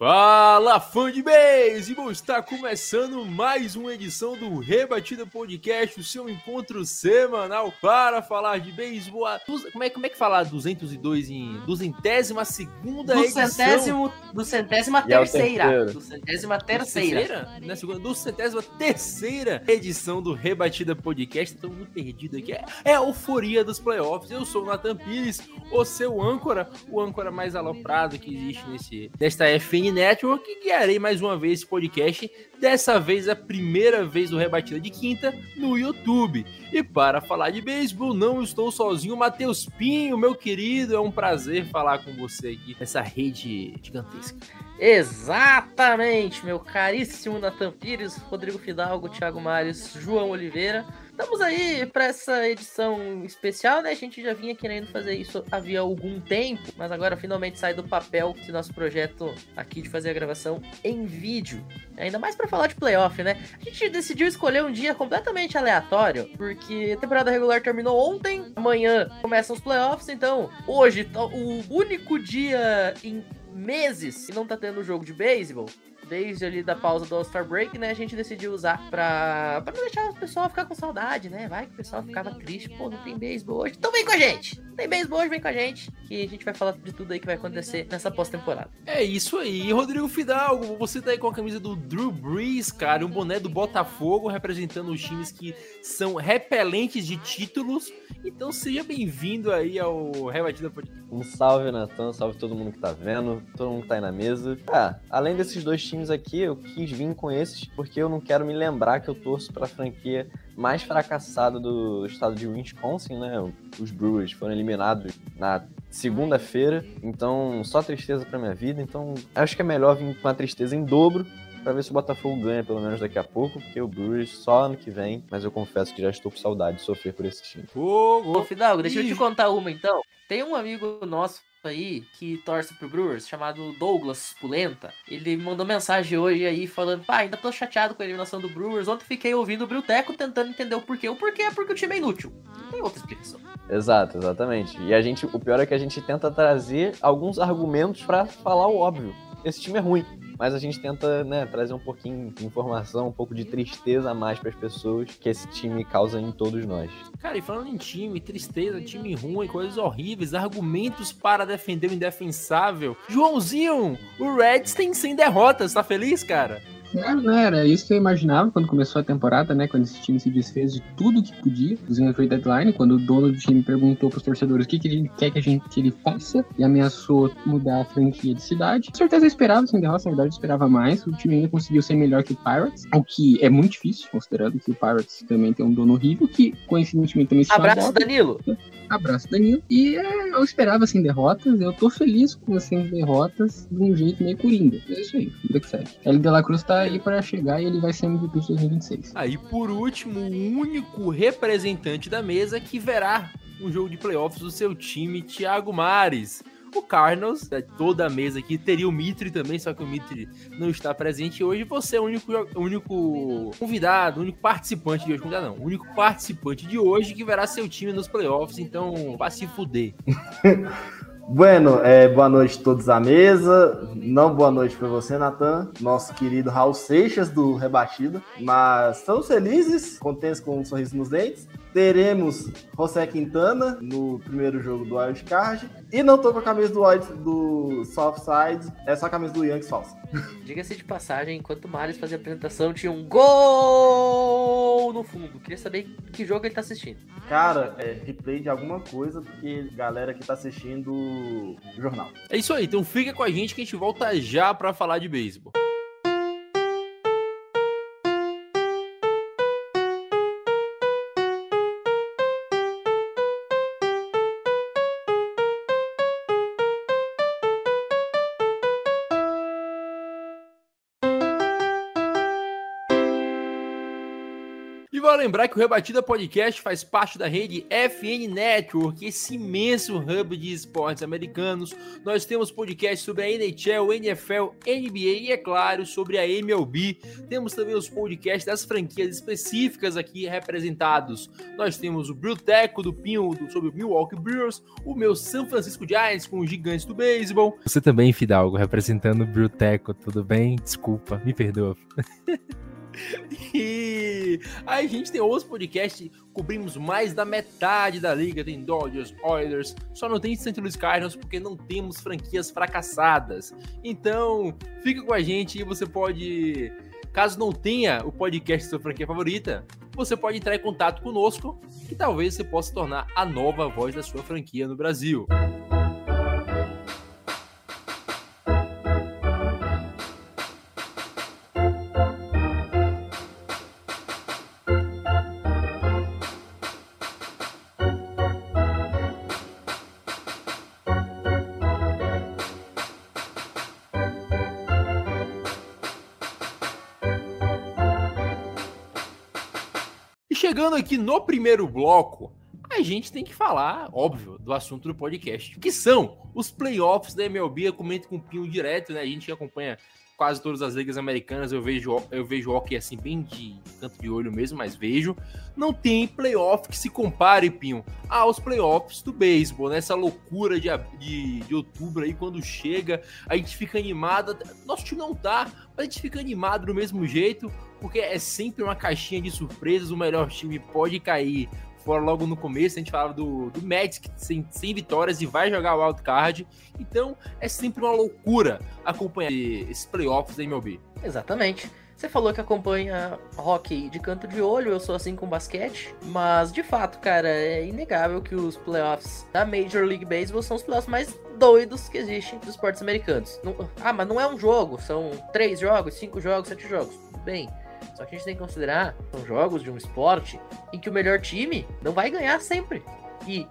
Fala, fã de beisebol! Está começando mais uma edição do Rebatida Podcast, o seu encontro semanal para falar de beisebol. Como é, como é que fala 202 em duzentésima segunda Do edição? centésimo, do centésima é o terceira. terceiro. Do centésima terceira. Terceira? Na segunda, do centésima terceira edição do Rebatida Podcast. Estou muito perdido aqui. É, é a euforia dos playoffs. Eu sou o Nathan Pires, o seu âncora, o âncora mais aloprado que existe nesse, nesta FN Network. Guiarei mais uma vez esse podcast. Dessa vez, a primeira vez do Rebatida de Quinta no YouTube. E para falar de beisebol, não estou sozinho. Matheus Pinho, meu querido, é um prazer falar com você aqui nessa rede gigantesca. Exatamente, meu caríssimo Natan Pires, Rodrigo Fidalgo, Thiago Mares, João Oliveira. Estamos aí para essa edição especial, né? A gente já vinha querendo fazer isso havia algum tempo, mas agora finalmente sai do papel esse nosso projeto aqui de fazer a gravação em vídeo. Ainda mais para falar de playoff, né? A gente decidiu escolher um dia completamente aleatório, porque a temporada regular terminou ontem, amanhã começam os playoffs, então hoje tá o único dia em meses que não tá tendo jogo de beisebol, desde ali da pausa do All-Star Break, né, a gente decidiu usar pra, pra não deixar o pessoal ficar com saudade, né? Vai que o pessoal ficava triste, pô, não tem beisebol hoje. Então vem com a gente! Não tem beisebol hoje, vem com a gente, que a gente vai falar de tudo aí que vai acontecer nessa pós-temporada. É isso aí, Rodrigo Fidalgo, você tá aí com a camisa do Drew Brees, cara, um boné do Botafogo, representando os times que são repelentes de títulos. Então seja bem-vindo aí ao Rebatida Podcast. Um salve, Natan, salve todo mundo que tá vendo, todo mundo que tá aí na mesa. Ah, além desses dois times aqui, eu quis vir com esses porque eu não quero me lembrar que eu torço pra franquia mais fracassada do estado de Wisconsin, né? Os Brewers foram eliminados na segunda-feira, então só tristeza pra minha vida. Então acho que é melhor vir com a tristeza em dobro pra ver se o Botafogo ganha pelo menos daqui a pouco, porque o Brewers só ano que vem, mas eu confesso que já estou com saudade de sofrer por esse time. Ô! Fidalgo, deixa eu te contar uma então. Tem um amigo nosso aí que torce pro Brewers, chamado Douglas Pulenta. Ele mandou mensagem hoje aí falando: pá, ainda tô chateado com a eliminação do Brewers. Ontem fiquei ouvindo o Brilteco tentando entender o porquê. O porquê é porque o time é inútil. Não tem outra explicação. Exato, exatamente. E a gente, o pior é que a gente tenta trazer alguns argumentos pra falar o óbvio. Esse time é ruim, mas a gente tenta, né, trazer um pouquinho de informação, um pouco de tristeza a mais para as pessoas que esse time causa em todos nós. Cara, e falando em time, tristeza, time ruim, coisas horríveis, argumentos para defender o indefensável. Joãozinho, o Reds tem 100 derrotas, tá feliz, cara? Claro, né? Era isso que eu imaginava quando começou a temporada, né? Quando esse time se desfez de tudo que podia. Inclusive na trade deadline, quando o dono do time perguntou pros torcedores o que, que ele quer que a gente que ele faça e ameaçou mudar a franquia de cidade. Com certeza eu esperava, sem derrota, na verdade eu esperava mais. O time ainda conseguiu ser melhor que o Pirates, o que é muito difícil, considerando que o Pirates também tem um dono horrível, que coincidentemente também se Abraço, adota. Danilo. Abraço, Danilo. E é, eu esperava sem derrotas. Eu tô feliz com as 100 derrotas de um jeito meio coringa. É isso aí, vida que segue. L. De La Cruz tá aí pra chegar e ele vai ser MVP de 2026. Aí, por último, o único representante da mesa que verá um jogo de playoffs do seu time, Thiago Mares. O Cardinals, né, toda a mesa aqui, teria o Mitre também, só que o Mitre não está presente hoje. Você é o único, o único convidado, o único participante de hoje, convidado não, o único participante de hoje que verá seu time nos playoffs, então vá se fuder. Bueno, é, boa noite a todos à mesa. Não boa noite para você, Natan, nosso querido Raul Seixas do Rebatida. Mas estamos felizes, contentes com um sorriso nos dentes. Teremos José Quintana no primeiro jogo do Wild Card. E não tô com a camisa do, Wild, do Southside, é só a camisa do Yankees falsa. Diga-se de passagem, enquanto o Maris fazia a apresentação, tinha um gol no fundo. Queria saber que jogo ele tá assistindo. Cara, é replay de alguma coisa, porque galera que tá assistindo o jornal. É isso aí, então fica com a gente que a gente volta já pra falar de beisebol. Lembrar que o Rebatida Podcast faz parte da rede FN Network, esse imenso hub de esportes americanos. Nós temos podcasts sobre a NHL, NFL, NBA e, é claro, sobre a MLB. Temos também os podcasts das franquias específicas aqui representados. Nós temos o Bruteco do Pinho sobre o Milwaukee Brewers, o meu San Francisco Giants com os gigantes do beisebol. Você também, Fidalgo, representando o Bruteco, tudo bem? Desculpa, me perdoa. E aí a gente tem outros podcasts, cobrimos mais da metade da liga, tem Dodgers, Oilers, só não tem St. Louis Cardinals porque não temos franquias fracassadas. Então, fica com a gente e você pode, caso não tenha o podcast da sua franquia favorita, você pode entrar em contato conosco, que talvez você possa tornar a nova voz da sua franquia no Brasil. Chegando aqui no primeiro bloco, a gente tem que falar, óbvio, do assunto do podcast, que são os playoffs da MLB. Eu comento com o Pinho direto, né? A gente acompanha quase todas as ligas americanas, eu vejo eu vejo hockey assim bem de canto de olho mesmo, mas vejo. Não tem playoff que se compare, Pinho, aos playoffs do beisebol, nessa né? loucura de, de, de, outubro aí, quando chega, a gente fica animado. Nosso time não tá, mas a gente fica animado do mesmo jeito, porque é sempre uma caixinha de surpresas, o melhor time pode cair fora logo no começo, a gente falava do, do que sem, sem vitórias e vai jogar o wildcard. Então é sempre uma loucura acompanhar esses playoffs da MLB. Exatamente. Você falou que acompanha hockey de canto de olho, eu sou assim com basquete, mas de fato, cara, é inegável que os playoffs da Major League Baseball são os playoffs mais doidos que existem dos esportes americanos. Não, ah, mas não é um jogo, são três jogos, cinco jogos, sete jogos. Bem. Só que a gente tem que considerar são jogos de um esporte em que o melhor time não vai ganhar sempre. E,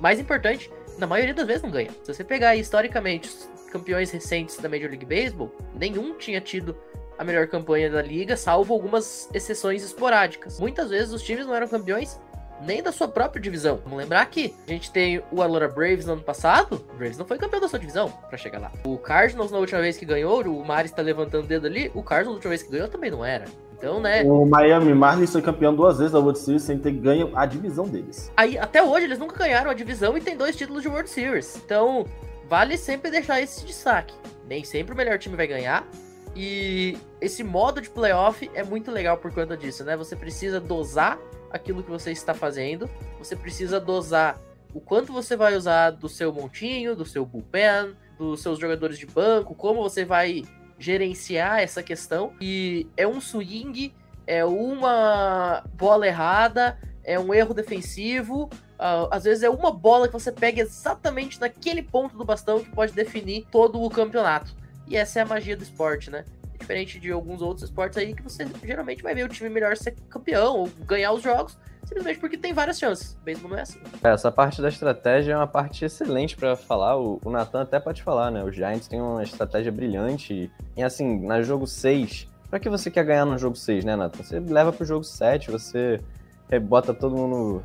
mais importante, na maioria das vezes não ganha. Se você pegar historicamente os campeões recentes da Major League Baseball, nenhum tinha tido a melhor campanha da liga, salvo algumas exceções esporádicas. Muitas vezes os times não eram campeões nem da sua própria divisão. Vamos lembrar que a gente tem o Aurora Braves no ano passado, o Braves não foi campeão da sua divisão para chegar lá. O Cardinals na última vez que ganhou, o Mari está levantando o dedo ali, o Cardinals na última vez que ganhou também não era. Então, né? O Miami Marlins foi campeão duas vezes da World Series sem ter ganho a divisão deles. Aí, até hoje, eles nunca ganharam a divisão e tem dois títulos de World Series. Então, vale sempre deixar esse destaque. Nem sempre o melhor time vai ganhar. E esse modo de playoff é muito legal por conta disso, né? Você precisa dosar aquilo que você está fazendo. Você precisa dosar o quanto você vai usar do seu montinho, do seu bullpen, dos seus jogadores de banco, como você vai gerenciar essa questão. E é um swing, é uma bola errada, é um erro defensivo. Uh, às vezes é uma bola que você pega exatamente naquele ponto do bastão que pode definir todo o campeonato. E essa é a magia do esporte, né? Diferente de alguns outros esportes aí que você geralmente vai ver o time melhor ser campeão ou ganhar os jogos simplesmente porque tem várias chances. O beisebol não é assim. É, essa parte da estratégia é uma parte excelente para falar. O, o Nathan até pode falar, né? Os Giants têm uma estratégia brilhante. E assim, na jogo 6, para que você quer ganhar no jogo 6, né, Nathan? Você leva pro jogo 7, você bota todo mundo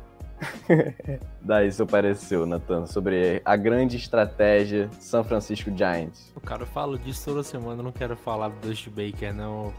Daí seu pareceu, Nathan, sobre a grande estratégia São Francisco Giants. O cara fala disso toda semana, eu não quero falar do Dust Baker, não.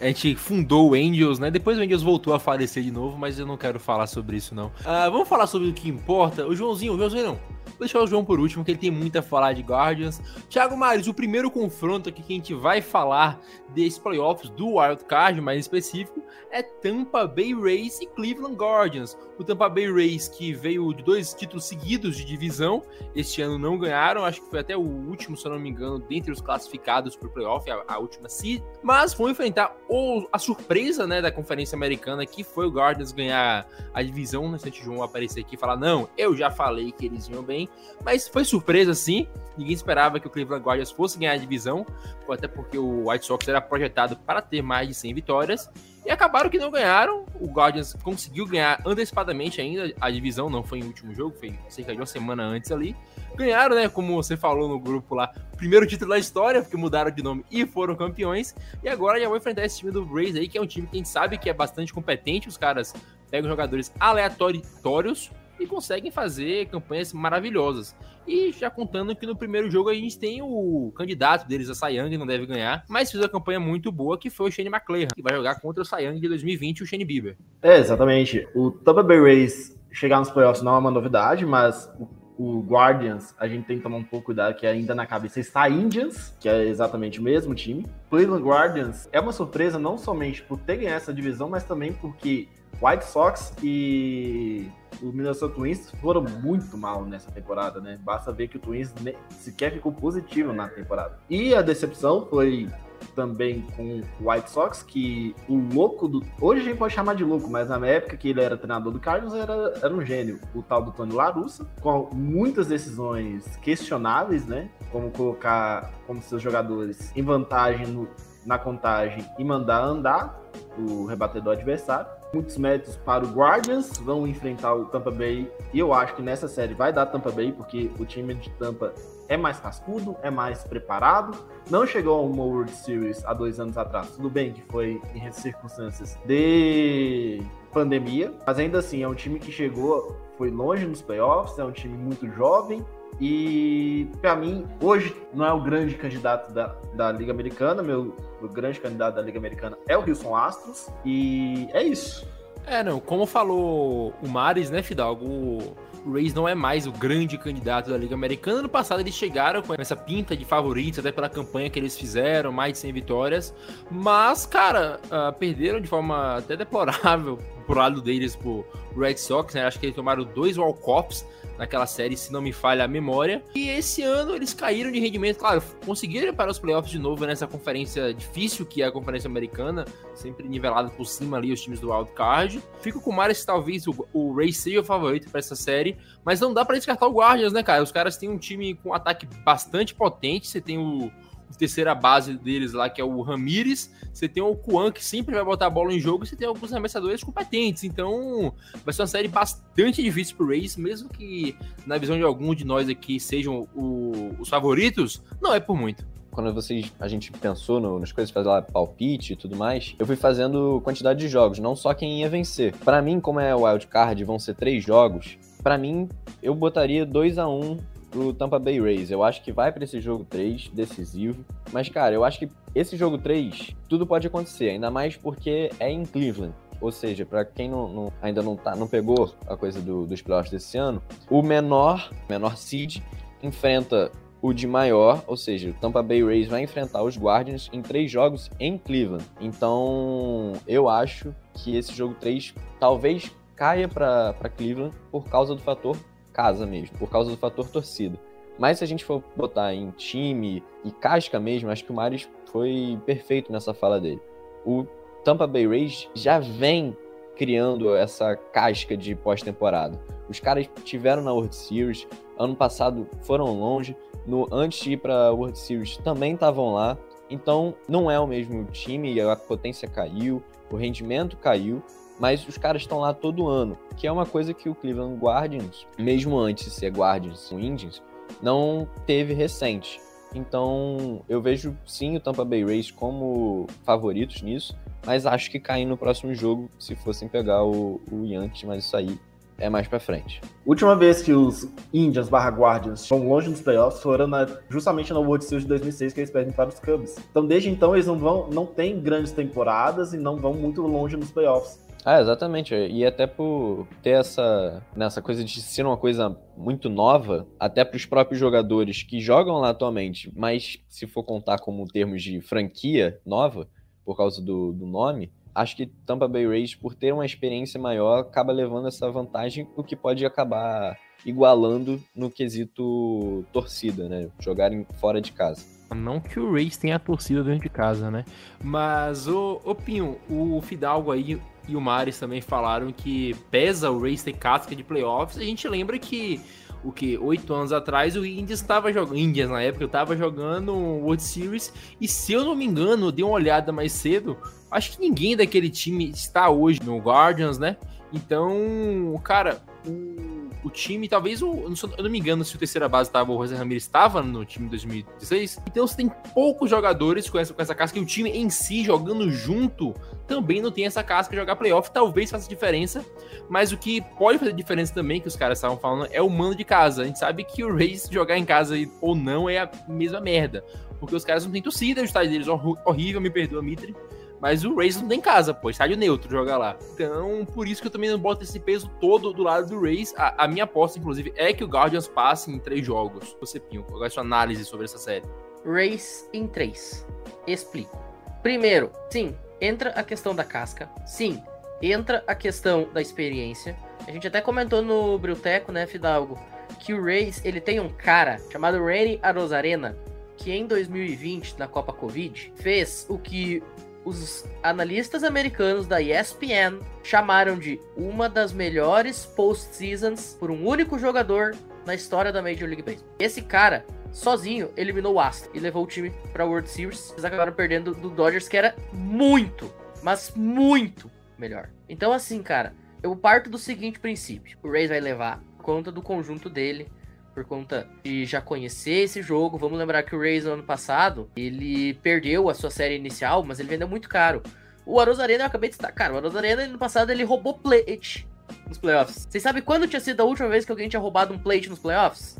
A gente fundou o Angels, né? Depois o Angels voltou a falecer de novo, mas eu não quero falar sobre isso, não. Uh, vamos falar sobre o que importa. O Joãozinho, o Joãozinho não. Vou deixar o João por último, que ele tem muito a falar de Guardians. Thiago Mares, o primeiro confronto aqui que a gente vai falar desses playoffs do Wild Card, mais específico, é Tampa Bay Rays e Cleveland Guardians. O Tampa Bay Rays que veio de dois títulos seguidos de divisão, este ano não ganharam, acho que foi até o último, se eu não me engano, dentre os classificados para o playoff, a, a, última seed, mas vão enfrentar o, a surpresa né, da Conferência Americana, que foi o Guardians ganhar a divisão, né, se João aparecer aqui e falar, não, eu já falei que eles iam bem, mas foi surpresa sim, ninguém esperava que o Cleveland Guardians fosse ganhar a divisão, até porque o White Sox era projetado para ter mais de 100 vitórias, E acabaram que não ganharam. O Guardians conseguiu ganhar antecipadamente ainda. A divisão não foi em último jogo, foi cerca de uma semana antes ali. Ganharam, né? Como você falou no grupo lá, primeiro título da história, porque mudaram de nome e foram campeões. E agora já vão enfrentar esse time do Braves aí, que é um time que a gente sabe que é bastante competente. Os caras pegam jogadores aleatórios e conseguem fazer campanhas maravilhosas. E já contando que no primeiro jogo a gente tem o candidato deles a Sayang, não deve ganhar, mas fez uma campanha muito boa que foi o Shane McClaren, que vai jogar contra o Sayang de 2020 o Shane Bieber. É, exatamente. O Tampa Bay Rays chegar nos playoffs não é uma novidade, mas o Guardians, a gente tem que tomar um pouco cuidado, que ainda na cabeça está Indians, que é exatamente o mesmo time. Cleveland Guardians é uma surpresa não somente por ter ganhado essa divisão, mas também porque White Sox e o Minnesota Twins foram muito mal nessa temporada, né? Basta ver que o Twins sequer ficou positivo na temporada. E a decepção foi também com o White Sox, que o louco do. Hoje a gente pode chamar de louco, mas na época que ele era treinador do Cardinals era, era um gênio. O tal do Tony Larussa, com muitas decisões questionáveis, né? Como colocar como seus jogadores em vantagem no, na contagem e mandar andar o rebatedor adversário. Muitos méritos para o Guardians, vão enfrentar o Tampa Bay. E eu acho que nessa série vai dar Tampa Bay, porque o time de Tampa é mais cascudo, é mais preparado. Não chegou a uma World Series há dois anos atrás. Tudo bem que foi em circunstâncias de pandemia, mas ainda assim é um time que chegou, foi longe nos playoffs, é um time muito jovem. E para mim, hoje não é o grande candidato da, da Liga Americana. Meu, o grande candidato da Liga Americana é o Houston Astros. E é isso. É, não, como falou o Mares, né, Fidalgo? o Rays não é mais o grande candidato da Liga Americana. No passado eles chegaram com essa pinta de favoritos, até pela campanha que eles fizeram, mais de 100 vitórias. Mas, cara, uh, perderam de forma até deplorável pro lado deles pro Red Sox, né? Acho que eles tomaram dois walk-offs naquela série, se não me falha a memória. E esse ano eles caíram de rendimento, claro, conseguiram ir para os playoffs de novo nessa conferência difícil que é a Conferência Americana, sempre nivelada por cima ali os times do wild card. Fico com o que talvez o, o Ray seja o favorito para essa série, mas não dá para descartar o Guardians, né, cara? Os caras têm um time com um ataque bastante potente, você tem o terceira base deles lá, que é o Ramires. Você tem o Kuan, que sempre vai botar a bola em jogo, e você tem alguns arremessadores competentes. Então, vai ser uma série bastante difícil pro Rays, mesmo que na visão de algum de nós aqui sejam o, os favoritos, não é por muito quando vocês, a gente pensou no, nas coisas, fazer lá palpite e tudo mais, eu fui fazendo quantidade de jogos, não só quem ia vencer. Para mim, como é wild card, vão ser três jogos. Para mim, eu botaria 2 a 1 um pro Tampa Bay Rays. Eu acho que vai para esse jogo 3, decisivo. Mas, cara, eu acho que esse jogo 3, tudo pode acontecer, ainda mais porque é em Cleveland. Ou seja, para quem não, não, ainda não, tá, não pegou a coisa do, dos playoffs desse ano, o menor, menor seed enfrenta o de maior, ou seja, o Tampa Bay Rays vai enfrentar os Guardians em três jogos em Cleveland. Então, eu acho que esse jogo 3 talvez caia para Cleveland por causa do fator casa mesmo, por causa do fator torcida. Mas se a gente for botar em time e casca mesmo, acho que o Marius foi perfeito nessa fala dele. O Tampa Bay Rays já vem criando essa casca de pós-temporada. Os caras tiveram na World Series, ano passado foram longe, no antes de ir para World Series também estavam lá. Então não é o mesmo time, a potência caiu, o rendimento caiu, mas os caras estão lá todo ano, que é uma coisa que o Cleveland Guardians, mesmo antes de ser Guardians ou Indians, não teve recente. Então, eu vejo sim o Tampa Bay Rays como favoritos nisso, mas acho que caem no próximo jogo se fossem pegar o, o Yankees, mas isso aí é mais para frente. Última vez que os Indians barra Guardians estão longe dos playoffs foram na, justamente na World Series de 2006 que eles perdem para os Cubs. Então desde então eles não vão, não têm grandes temporadas e não vão muito longe nos playoffs. Ah, exatamente. E até por ter essa nessa coisa de ser uma coisa muito nova, até para os próprios jogadores que jogam lá atualmente, mas se for contar como termos de franquia nova, por causa do, do nome, acho que Tampa Bay Rays, por ter uma experiência maior, acaba levando essa vantagem, o que pode acabar igualando no quesito torcida, né? Jogarem fora de casa. Não que o Rays tenha a torcida dentro de casa, né? Mas, o, o Pinho, o Fidalgo aí e o Maris também falaram que pesa o Rays ter casca de playoffs. A gente lembra que o que? Oito anos atrás, o Indians estava jogando. Indians na época estava jogando World Series. E se eu não me engano, dei uma olhada mais cedo. Acho que ninguém daquele time está hoje no Guardians, né? Então, cara, o, o time, talvez o. Eu não, sou- eu não me engano se o terceira base estava, o José Ramirez estava no time de 2016. Então você tem poucos jogadores com essa, com essa casca e o time em si jogando junto também não tem essa casca jogar playoff. Talvez faça diferença. Mas o que pode fazer diferença também, que os caras estavam falando, é o mando de casa. A gente sabe que o Rays jogar em casa ou não é a mesma merda. Porque os caras não têm torcida, o estádio deles é horr- horrível, me perdoa, Mitri. Mas o Rays não tem casa, pô, estádio neutro jogar lá. Então, por isso que eu também não boto esse peso todo do lado do Rays. A, a minha aposta, inclusive, é que o Guardians passe em três jogos. Você, Pinho, qual é a sua análise sobre essa série? Race em 3. Explico. Primeiro, sim, entra a questão da casca. Sim, entra a questão da experiência. A gente até comentou no Brilteco, né, Fidalgo, que o Race, ele tem um cara chamado Reni Arozarena, que em 2020, na Copa Covid, fez o que os analistas americanos da ESPN chamaram de uma das melhores postseasons por um único jogador na história da Major League Baseball. Esse cara sozinho eliminou o Astro e levou o time pra World Series. Eles acabaram perdendo do Dodgers, que era muito, mas muito melhor. Então, assim, cara, eu parto do seguinte princípio: o Rays vai levar conta do conjunto dele. Por conta de já conhecer esse jogo, vamos lembrar que o Rays no ano passado ele perdeu a sua série inicial, mas ele vendeu muito caro. O Arozarena eu acabei de destacar. O Arozarena no passado ele roubou plate nos playoffs. Vocês sabem quando tinha sido a última vez que alguém tinha roubado um plate nos playoffs?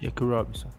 Jack Robinson.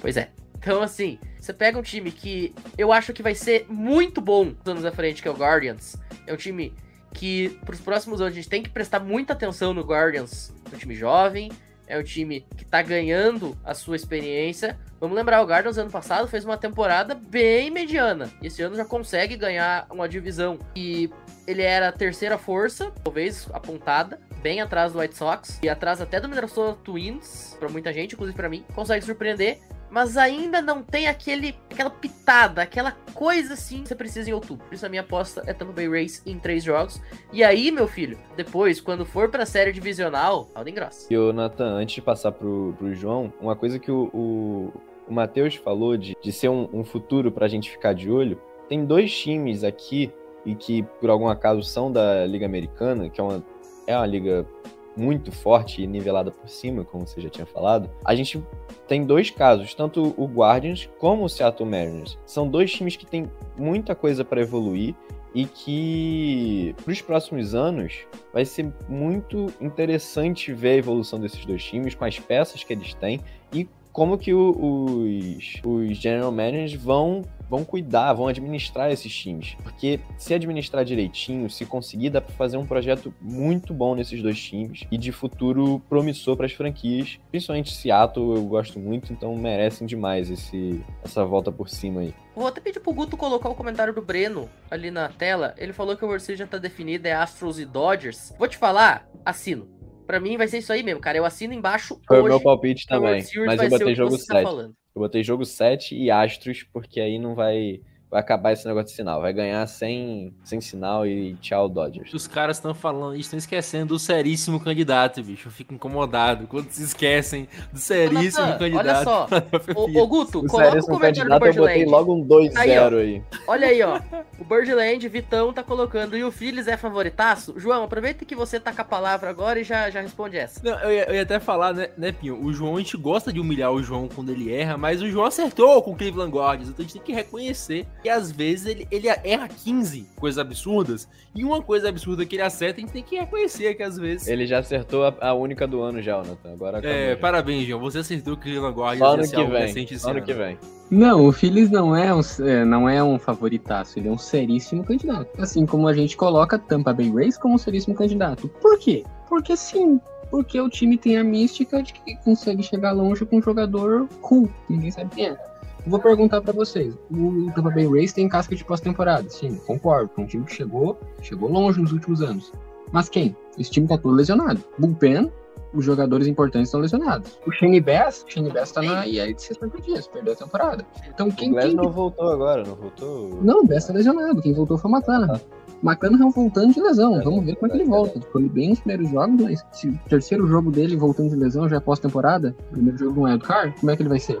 Pois é. Então, assim, você pega um time que eu acho que vai ser muito bom nos anos à frente, que é o Guardians. É um time que, pros próximos anos, a gente tem que prestar muita atenção no Guardians. Um time jovem, é um time que tá ganhando a sua experiência. Vamos lembrar, o Guardians ano passado fez uma temporada bem mediana. Esse ano já consegue ganhar uma divisão. E ele era a terceira força, talvez apontada, bem atrás do White Sox. E atrás até do Minnesota Twins, pra muita gente, inclusive pra mim. Consegue surpreender mas ainda não tem aquele, aquela pitada, aquela coisa assim que você precisa em outubro. Por isso a minha aposta é Tampa Bay Race em três jogos. E aí, meu filho, depois, quando for pra série divisional, Alden Gross. E o Nathan, antes de passar pro, pro João, uma coisa que o, o, o Matheus falou de, de ser um, um futuro pra gente ficar de olho, tem dois times aqui e que por algum acaso são da Liga Americana, que é uma, é uma liga muito forte e nivelada por cima, como você já tinha falado. A gente tem dois casos, tanto o Guardians como o Seattle Mariners. São dois times que têm muita coisa para evoluir e que para os próximos anos vai ser muito interessante ver a evolução desses dois times com as peças que eles têm e como que os, os general managers vão vão cuidar, vão administrar esses times. Porque se administrar direitinho, se conseguir, dá pra fazer um projeto muito bom nesses dois times e de futuro promissor para as franquias. Principalmente Seattle, eu gosto muito, então merecem demais esse, essa volta por cima aí. Vou até pedir pro Guto colocar o comentário do Breno ali na tela. Ele falou que o World Series já tá definido, é Astros e Dodgers. Vou te falar, assino. Pra mim vai ser isso aí mesmo, cara. Eu assino embaixo Foi o hoje. meu palpite que a World também, mas eu o botei jogo você tá 7. falando. Eu botei jogo 7 e Astros, porque aí não vai, vai acabar esse negócio de sinal. Vai ganhar sem, sem sinal e tchau, Dodgers. Os caras estão falando, estão esquecendo do seríssimo candidato, bicho. Eu fico incomodado quando se esquecem do seríssimo Nathan, candidato. olha só. Ô, ô, Guto, O coloca o comentário do candidato eu botei Birdland. logo um 2-0 aí. Olha aí, ó. O Birdland, Vitão tá colocando. E o Phillies é favoritaço? João, aproveita que você tá com a palavra agora e já, já responde essa. Não, eu ia, eu ia até falar, né, né, Pinho? O João, a gente gosta de humilhar o João quando ele erra, mas o João acertou com o Cleveland Guardians. Então a gente tem que reconhecer que às vezes ele, ele erra 15 coisas absurdas. E uma coisa absurda que ele acerta, a gente tem que reconhecer que às vezes. Ele já acertou a, a única do ano já, Nathan. Agora. É, já. parabéns, João. Você acertou que o Cleveland Guardians Só ano que vem. Só ano que vem. Não, o Phillies não é, um, é, não é um favoritaço, ele é um seríssimo candidato. Assim como a gente coloca Tampa Bay Rays como um seríssimo candidato. Por quê? Porque sim, porque o time tem a mística de que consegue chegar longe com um jogador cool, ninguém sabe quem é. Vou perguntar pra vocês, o Tampa Bay Rays tem casca de pós-temporada? Sim, concordo, é um time que chegou, chegou longe nos últimos anos. Mas quem? Esse time tá todo lesionado. Bullpen, os jogadores importantes estão lesionados. O Shane Bass, Shane Bass tá na IL de 60 dias, perdeu a temporada. Então O quem, Glass quem não voltou agora, não voltou? não, o Bess tá lesionado. Quem voltou foi o Matana. McClanahan voltando de lesão. Vamos ver como é que ele volta. Foi bem nos primeiros jogos, mas se o terceiro jogo dele voltando de lesão já é pós-temporada, primeiro jogo do Wildcard, como é que ele vai ser?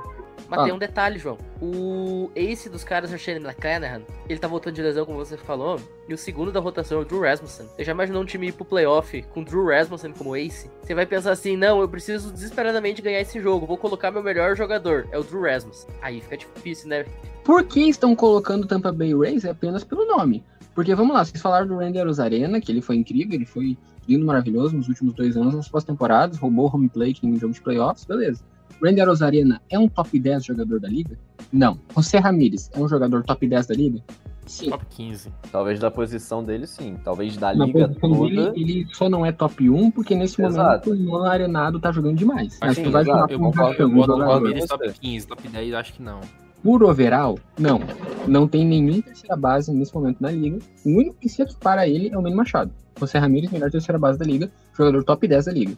Mas Ah. tem um detalhe, João. O ace dos caras é o Shane McClanahan. Ele tá voltando de lesão, como você falou. E o segundo da rotação é o Drew Rasmussen. Você já imaginou um time ir pro playoff com Drew Rasmussen como ace? Você vai pensar assim, não, eu preciso desesperadamente ganhar esse jogo. Vou colocar meu melhor jogador. É o Drew Rasmussen. Aí fica difícil, né? Por que estão colocando Tampa Bay Rays? É apenas pelo nome. Porque vamos lá, vocês falaram do Randy Arozarena, que ele foi incrível, ele foi lindo, maravilhoso nos últimos dois anos, nas pós-temporadas, roubou home plate em jogo de playoffs, beleza. Randy Arozarena é um top 10 jogador da liga? Não. José Ramírez é um jogador top 10 da liga? Sim. Top 15. Talvez da posição dele, sim. Talvez da Na liga toda. ele só não é top 1 porque nesse Exato. momento o Nolan Arenado tá jogando demais. Mas Sim, tu vai exato. jogar Eu com concordo, eu boto o Você. top 15, top 10, acho que não. Por overall, não. Não tem nenhum terceira base nesse momento na liga. O único que se equipara a ele é o Manny Machado. José Ramírez, melhor terceira base da liga, jogador top 10 da liga.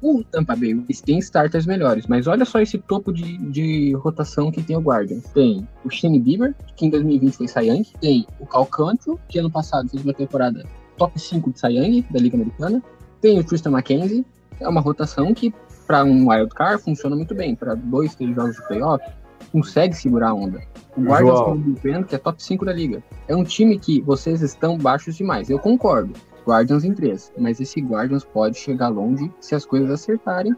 O Tampa Bay Rays tem starters melhores, mas olha só esse topo de, de rotação que tem o Guardians. Tem o Shane Bieber, que em 2020 foi Young. Tem o Cal Cantrell, que ano passado fez uma temporada top 5 de Young, da Liga Americana. Tem o Tristan McKenzie. É uma rotação que, para um wild card, funciona muito bem. Para dois, três jogos de playoff, consegue segurar a onda. O Guardians um bullpen que é top 5 da liga. É um time que vocês estão baixos demais. Eu concordo. Guardians em 3. Mas esse Guardians pode chegar longe se as coisas acertarem,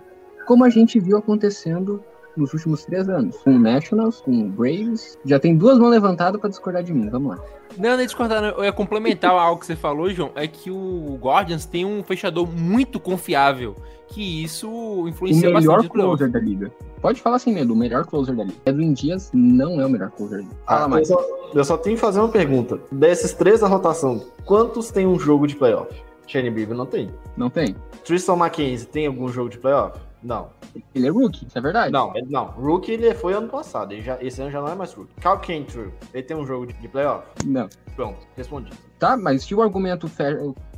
como a gente viu acontecendo nos últimos três anos. Com o Nationals, com o Braves. Já tem duas mãos levantadas para discordar de mim. Vamos lá. Não, nem discordar, não. eu ia complementar algo que você falou, João, é que o Guardians tem um fechador muito confiável, que isso O influencia melhor bastante playoff. closer da liga. Pode falar sem medo, o melhor closer da liga. Edwin Dias não é o melhor closer. Fala Ah, mais. Eu só, eu só tenho que fazer uma pergunta. Desses três da rotação, quantos tem um jogo de playoff? Shane Bieber não tem. Não tem? Tristan McKenzie tem algum jogo de playoff? Não. Ele é rookie, isso é verdade. Não, ele não. Rookie ele foi ano passado. Ele já, esse ano já não é mais rookie. Cal Cantrell, ele tem um jogo de, de playoff? Não. Pronto, respondi. Tá, mas se o argumento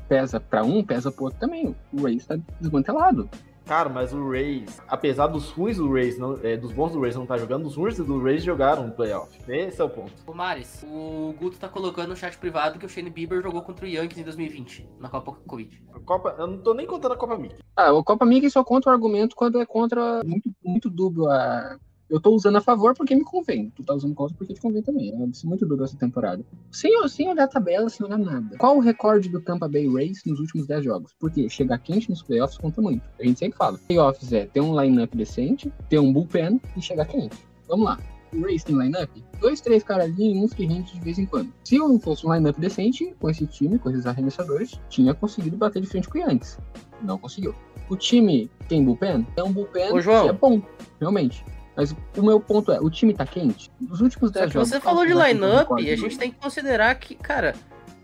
pesa pra um, pesa pro outro também. O Rays tá desmantelado. Cara, mas o Rays, apesar dos ruins do Rays, não, é, dos bons do Rays não tá jogando, os ruins do Rays jogaram no playoff. Esse é o ponto. Ô Maris, o Guto tá colocando no chat privado que o Shane Bieber jogou contra o Yankees em 2020, na Copa Covid. A Copa, eu não tô nem contando a Copa Mickey. Ah, o Copa Mickey só contra o argumento quando é contra muito, muito dúbio a. Eu tô usando a favor porque me convém. Tu tá usando contra porque te convém também. É muito dúbio essa temporada. Sem, sem olhar a tabela, sem olhar nada. Qual o recorde do Tampa Bay Rays nos últimos 10 jogos? Porque chegar quente nos playoffs conta muito. A gente sempre fala. Playoffs é ter um lineup decente, ter um bullpen e chegar quente. Vamos lá. O Rays tem lineup? Dois, três caralhinhos, uns que rende de vez em quando. Se eu fosse um lineup decente, com esse time, com esses arremessadores, tinha conseguido bater de frente com o Yankees. Não conseguiu. O time tem bullpen? É um bullpen Ô, João. que é bom, realmente. Mas o meu ponto é, o time tá quente? Nos últimos Só 10 que jogos... você falou de lineup e a gente tem que considerar que, cara,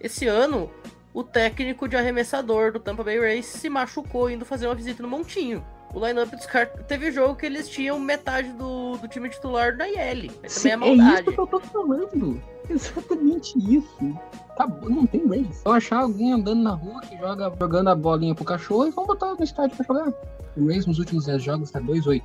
esse ano o técnico de arremessador do Tampa Bay Rays se machucou indo fazer uma visita no Montinho. O lineup dos caras. Teve jogo que eles tinham metade do, do time titular da IL. Sim, é é isso que eu tô falando. Exatamente isso. Acabou, não tem race. Vão achar alguém andando na rua que joga jogando a bolinha pro cachorro e vão botar no estádio pra jogar. O Rays nos últimos 10 jogos tá 2-8.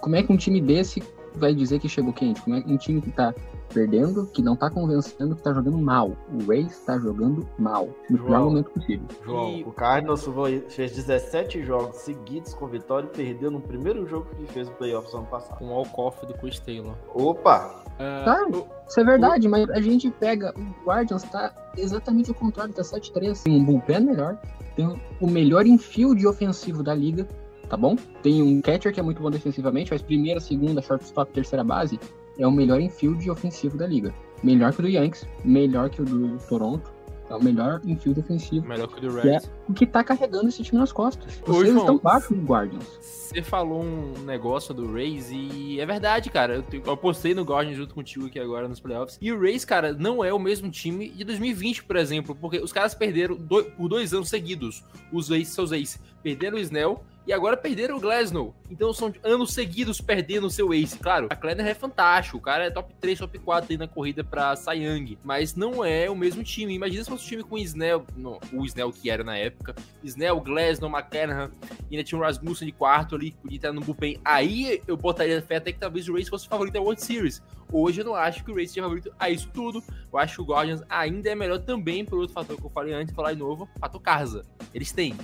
Como é que um time desse vai dizer que chegou quente? Como é que um time que tá perdendo, que não tá convencendo, que tá jogando mal? O Rays tá jogando mal. No pior momento possível. João, E- o Cardinals fez 17 jogos seguidos com vitória e perdeu no primeiro jogo que fez o playoffs ano passado. Com o walk-off do Chris Taylor. Opa! Ah, Tá, o- isso é verdade, mas a gente pega. O Guardians tá exatamente o contrário, tá 7-3. Tem um bullpen melhor, tem o melhor infield ofensivo da liga, tá bom? Tem um catcher que é muito bom defensivamente, mas primeira, segunda, shortstop, terceira base é o melhor infield ofensivo da liga. Melhor que o do Yankees, melhor que o do Toronto, é o melhor infield ofensivo. melhor que o do Que é Reds. o que tá carregando esse time nas costas. Ô, Vocês João, estão baixo do Guardians. Você falou um negócio do Rays e é verdade, cara. Eu, eu postei no Guardian junto contigo aqui agora nos playoffs. E o Rays, cara, não é o mesmo time de 2020, por exemplo, porque os caras perderam por dois anos seguidos os ex, seus ex. Perderam o Snell E agora perderam o Glasnow. Então são anos seguidos perdendo o seu ace. Claro, a Klenner é fantástico. O cara é top 3, top 4 aí na corrida pra Young. Mas não é o mesmo time. Imagina se fosse um time com o Snell, no, o Snell que era na época. Snell, Glasnow, McCann, e ainda tinha o Rasmussen de quarto ali, podia estar no bullpen. Aí eu botaria fé até que talvez o Race fosse o favorito da World Series. Hoje eu não acho que o Race seja favorito a isso tudo. Eu acho que o Guardians ainda é melhor também por outro fator que eu falei antes, falar de novo, fator casa. Eles têm.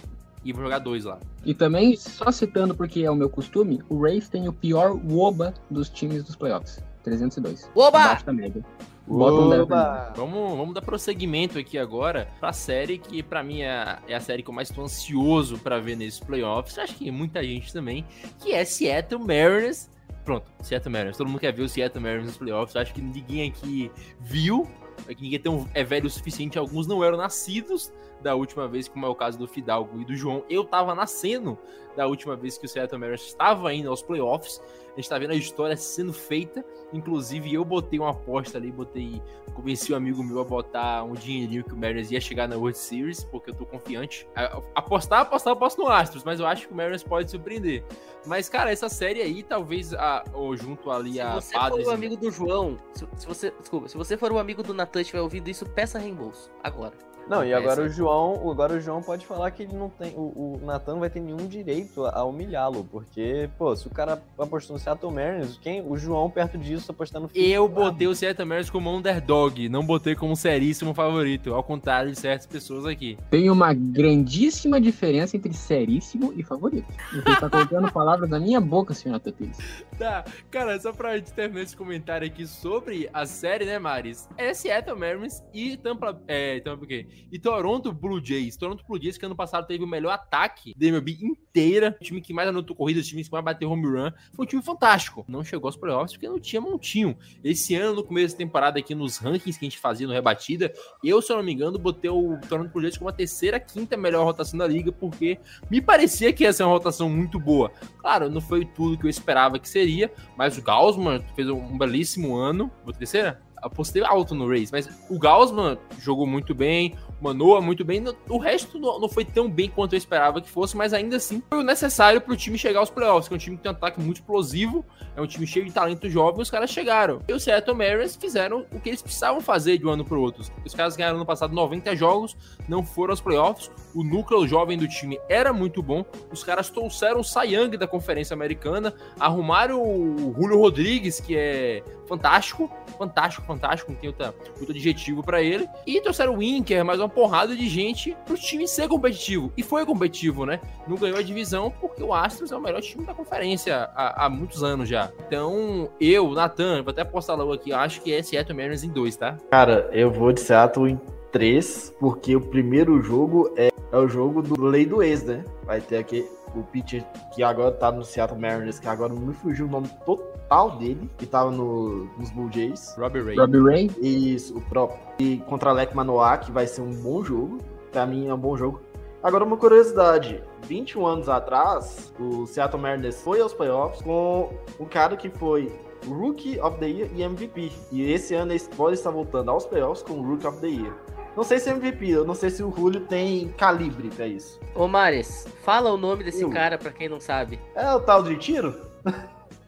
E vão jogar dois lá. E também, só citando porque é o meu costume, o Rays tem o pior WOBA dos times dos playoffs. 302. Oba! Abaixo da média. Oba! Vamos, vamos dar prosseguimento aqui agora pra série que pra mim é, é a série que eu mais tô ansioso pra ver nesses playoffs. Acho que muita gente também, que é Seattle Mariners. Pronto, Seattle Mariners. Todo mundo quer ver o Seattle Mariners nos playoffs. Acho que ninguém aqui viu. É que ninguém tão, é velho o suficiente. Alguns não eram nascidos da última vez, como é o caso do Fidalgo e do João. Eu tava nascendo da última vez que o Seattle Mariners estava indo aos playoffs. A gente tá vendo a história sendo feita. Inclusive, eu botei uma aposta ali, botei. Convenci um amigo meu a botar um dinheirinho que o Mariners ia chegar na World Series, porque eu tô confiante. Apostar, apostar, eu aposto no Astros, mas eu acho que o Mariners pode surpreender. Mas, cara, essa série aí, talvez, a, ou junto ali Se a você for Padres o e- amigo do João, se, se você. Desculpa, se você for o amigo do Natan e estiver ouvindo isso, peça reembolso. Agora. Não, e agora o João, agora o João pode falar que ele não tem, o, o Nathan não vai ter nenhum direito a, a humilhá-lo, porque, pô, se o cara apostou no Seattle Mariners, quem, o João perto disso apostando no Eu botei o Seattle Mariners como underdog, não botei como seríssimo favorito, ao contrário de certas pessoas aqui. Tem uma grandíssima diferença entre seríssimo e favorito. Você tá colocando palavras na minha boca, senhor Pires. Tá, cara, só pra gente terminar esse comentário aqui sobre a série, né, Maris? É Seattle Mariners e Tampa, é, Tampa o quê? E Toronto Blue Jays. Toronto Blue Jays que ano passado teve o melhor ataque da MLB inteira, o time que mais anotou corridas, o time que mais bateu home run. Foi um time fantástico. Não chegou aos playoffs porque não tinha montinho. Esse ano, no começo da temporada aqui nos rankings que a gente fazia no Rebatida, eu, se eu não me engano, botei o Toronto Blue Jays como a terceira, quinta melhor rotação da liga, porque me parecia que ia ser uma rotação muito boa. Claro, não foi tudo que eu esperava que seria, mas o Gaussman fez um belíssimo ano. Vou terceira? Apostei alto no Race, mas o Gaussman jogou muito bem, o Manoa muito bem. O resto não não foi tão bem quanto eu esperava que fosse, mas ainda assim foi o necessário para o time chegar aos playoffs, que é um time que tem um ataque muito explosivo, é um time cheio de talento jovem, os caras chegaram. E os Seattle Mariners fizeram o que eles precisavam fazer de um ano para o outro. Os caras ganharam no passado 90 jogos, não foram aos playoffs, o núcleo jovem do time era muito bom, os caras trouxeram o Young da Conferência Americana, arrumaram o Julio Rodrigues, que é fantástico, fantástico, fantástico, não tem outra, outro adjetivo pra ele, e trouxeram o Winker, mais uma porrada de gente pro time ser competitivo, e foi competitivo, né? Não ganhou a divisão porque o Astros é o melhor time da conferência há, há muitos anos já. Então, eu, Nathan, vou até postar logo aqui, acho que é Seattle Mariners em dois, tá? Cara, eu vou de Seattle em 3, porque o primeiro jogo é, é o jogo do Lei do Ex, né? Vai ter aqui o pitcher que agora tá no Seattle Mariners, que agora me fugiu o nome total dele, que tava no, nos Blue Jays. Robbie Ray. Robbie Ray, Isso, o próprio. E contra Alec Manoa, que vai ser um bom jogo. Pra mim é um bom jogo. Agora, uma curiosidade: 21 anos atrás, o Seattle Mariners foi aos playoffs com o cara que foi Rookie of the Year e MVP. E esse ano eles podem estar voltando aos playoffs com o Rookie of the Year. Não sei se é MVP, eu não sei se o Julio tem calibre pra isso. Ô Mares, fala o nome desse Eu. cara pra quem não sabe. É o tal de tiro?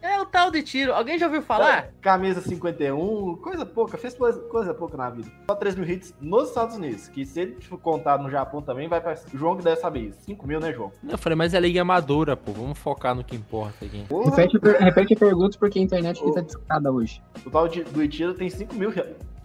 É o tal de tiro. Alguém já ouviu falar? Camisa 51, coisa pouca, fez coisa, coisa pouca na vida. Só 3 mil hits nos Estados Unidos, que se ele for contar no Japão também, vai pra... O João que deve saber isso. 5 mil, né, João? Eu falei, mas é liga amadora, pô, vamos focar no que importa aqui. Repete, repete a pergunta porque a internet aqui tá discada hoje. o tal de, do Itira tem 5 mil,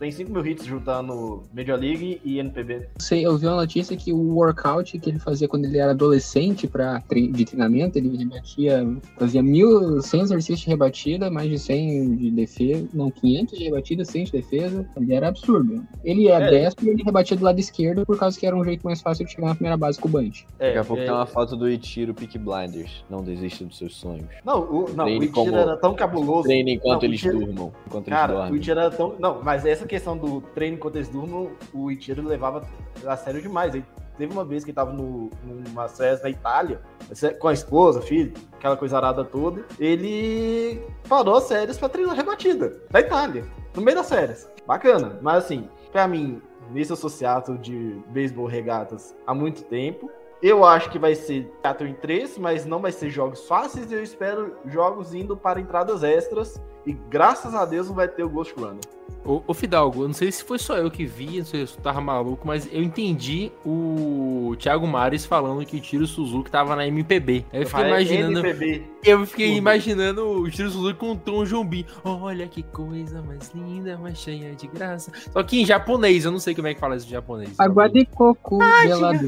tem 5 mil hits juntando Major League e NPB. Sei, eu vi uma notícia que o workout que ele fazia quando ele era adolescente pra, de treinamento, ele rebatia, fazia 1.100 exercícios de rebatida, mais de 100 de defesa, não, 500 de rebatida, 100 de defesa, ele era absurdo. Ele é, É. destro e ele rebatia do lado esquerdo por causa que era um jeito mais fácil de chegar na primeira base com o bunch. É, Daqui a pouco é, tem uma foto do Itiro Peak Blinders. Não desista dos seus sonhos. Não, o, não, o Itira como- era tão cabuloso. Treine enquanto Não, eles Itiro- durmam. Enquanto Cara, eles o dormem. Itira era tão. Não, mas essa questão do treino enquanto eles durmam, o Itira levava a sério demais. Ele teve uma vez que ele tava no, numa festa na Itália, com a esposa, filho, aquela coisa arada toda. Ele parou as séries pra treinar rebatida da Itália, no meio das séries. Bacana, mas assim, pra mim, nesse associado de beisebol regatas há muito tempo. Eu acho que vai ser Seattle em 3, mas não vai ser jogos fáceis. Eu espero jogos indo para entradas extras. E graças a Deus não vai ter o Ghost Runner. Ô, ô Fidalgo, eu não sei se foi só eu que vi, não sei se eu tava maluco, mas eu entendi o Thiago Mares falando que o Tiro Suzuki tava na MPB. Aí eu fiquei imaginando. NPB. Eu fiquei imaginando o Tiro Suzuki com o Tom Jobim. Olha que coisa mais linda, mais cheia de graça. Só que em japonês, eu não sei como é que fala isso em japonês. Água de coco, gelado.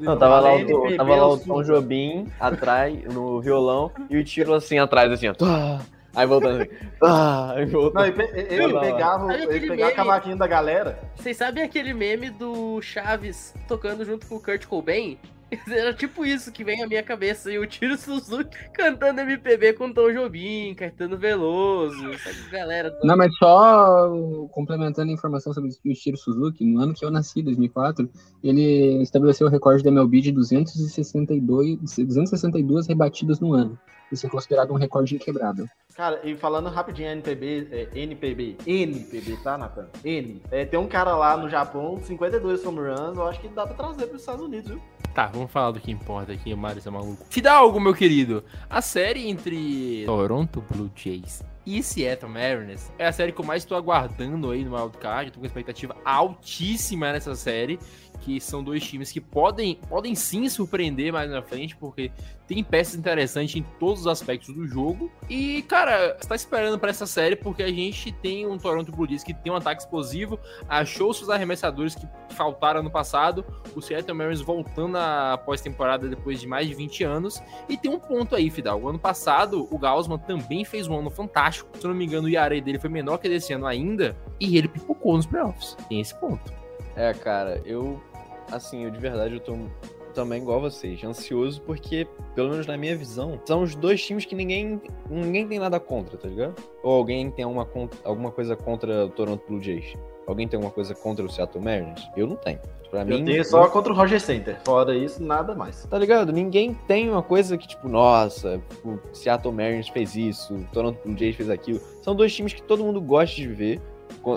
Não, tava lá, o, tava lá o Tom Jobim atrás, no violão, e o tiro assim atrás, assim, ó. Tá. Aí voltando assim. Tá. Aí Não, voltando. ele, pe- ele lá. pegava, ele pegava meme. o cavaquinho da galera. Vocês sabem aquele meme do Chaves tocando junto com o Kurt Cobain? Era tipo isso que vem à minha cabeça. E o Tiro Suzuki cantando MPB com Tom Jobim, Caetano Veloso, essa galera toda. Não, mas só complementando a informação sobre o Ishiro Suzuki, no ano que eu nasci, 2004, ele estabeleceu o recorde da MLB de 262, 262 rebatidas no ano. Isso é considerado um recorde inquebrável. Cara, e falando rapidinho, NPB, é, NPB, NPB, tá, Nathan? N. É, tem um cara lá no Japão, 52 home runs, eu acho que dá pra trazer pros Estados Unidos, viu? Tá, vamos falar do que importa aqui, o Marius é maluco. Fidalgo, meu querido. A série entre Toronto Blue Jays e Seattle Mariners é a série que eu mais tô aguardando aí no wildcard. Eu tô com expectativa altíssima nessa série. Que são dois times que podem, podem sim surpreender mais na frente, porque tem peças interessantes em todos os aspectos do jogo. E, cara, você tá esperando pra essa série porque a gente tem um Toronto Blue Jays que tem um ataque explosivo, achou seus arremessadores que faltaram no passado, o Seattle Mariners voltando à pós-temporada depois de mais de 20 anos. E tem um ponto aí, Fidal. O ano passado, o Gaussman também fez um ano fantástico. Se eu não me engano, o IARA dele foi menor que desse ano ainda. E ele pipocou nos playoffs. Tem esse ponto. É, cara, eu. Assim, eu de verdade eu tô também igual a vocês, ansioso porque, pelo menos na minha visão, são os dois times que ninguém, ninguém tem nada contra, tá ligado? Ou alguém tem alguma, alguma coisa contra o Toronto Blue Jays? Alguém tem alguma coisa contra o Seattle Mariners? Eu não tenho. Pra mim, Eu tenho só contra o Roger Center. Fora isso, nada mais. Tá ligado? Ninguém tem uma coisa que, tipo, nossa, o Seattle Mariners fez isso, o Toronto Blue Jays fez aquilo. São dois times que todo mundo gosta de ver,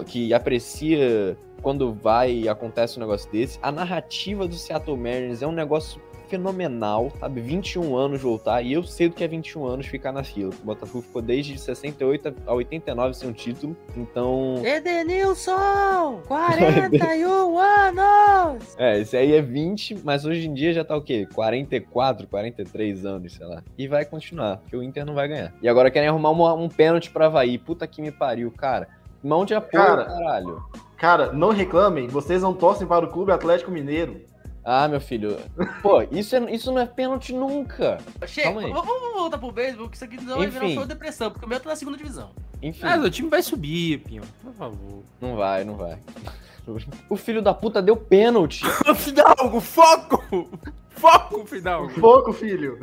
que aprecia quando vai e acontece um negócio desse. A narrativa do Seattle Mariners é um negócio fenomenal, sabe? 21 anos voltar, e eu sei do que é 21 anos ficar na fila. O Botafogo ficou desde 68 a 89 sem um título, então... Edenilson! 41 anos! É, esse aí é 20, mas hoje em dia já tá o quê? 44, 43 anos, sei lá. E vai continuar, porque o Inter não vai ganhar. E agora querem arrumar uma- um pênalti pra Havaí. Puta que me pariu, cara. Mão de apoio, Cara. caralho. Cara, não reclamem, vocês não torcem para o Clube Atlético Mineiro. Ah, meu filho. Pô, isso, é, isso não é pênalti nunca. Chega, vamos vamos voltar pro beisebol, que isso aqui não vai virar de depressão, porque o meu tá na segunda divisão. Enfim, Ah, o time vai subir, Pinho. Por favor. não vai, não vai. O filho da puta deu pênalti. Fidalgo, foco! Foco, Fidalgo! Pouco, filho.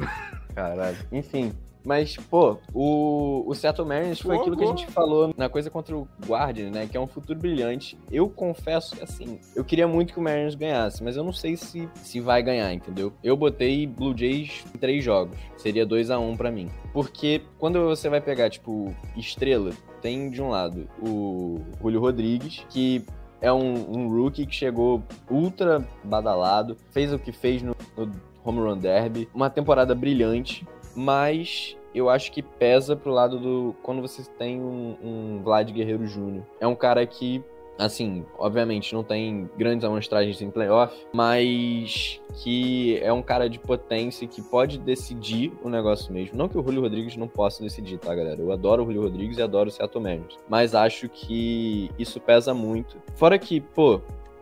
Caralho. Enfim. Mas, pô, o, o Seattle Mariners foi aquilo que a gente falou na coisa contra o Guardian, né? Que é um futuro brilhante. Eu confesso que, assim, eu queria muito que o Mariners ganhasse, mas eu não sei se, se vai ganhar, entendeu? Eu botei Blue Jays em três jogos. Seria 2 a 1 um pra mim. Porque quando você vai pegar, tipo, estrela, tem de um lado o Julio Rodrigues, que é um, um rookie que chegou ultra badalado, fez o que fez no, no Home Run Derby, uma temporada brilhante, mas eu acho que pesa pro lado do. Quando você tem um, um Vlad Guerreiro Jr. É um cara que, assim, obviamente não tem grandes amostragens em playoff, mas que é um cara de potência que pode decidir o negócio mesmo. Não que o Julio Rodrigues não possa decidir, tá, galera? Eu adoro o Julio Rodrigues e adoro o Seattle Mariners, mas acho que isso pesa muito. Fora que, pô,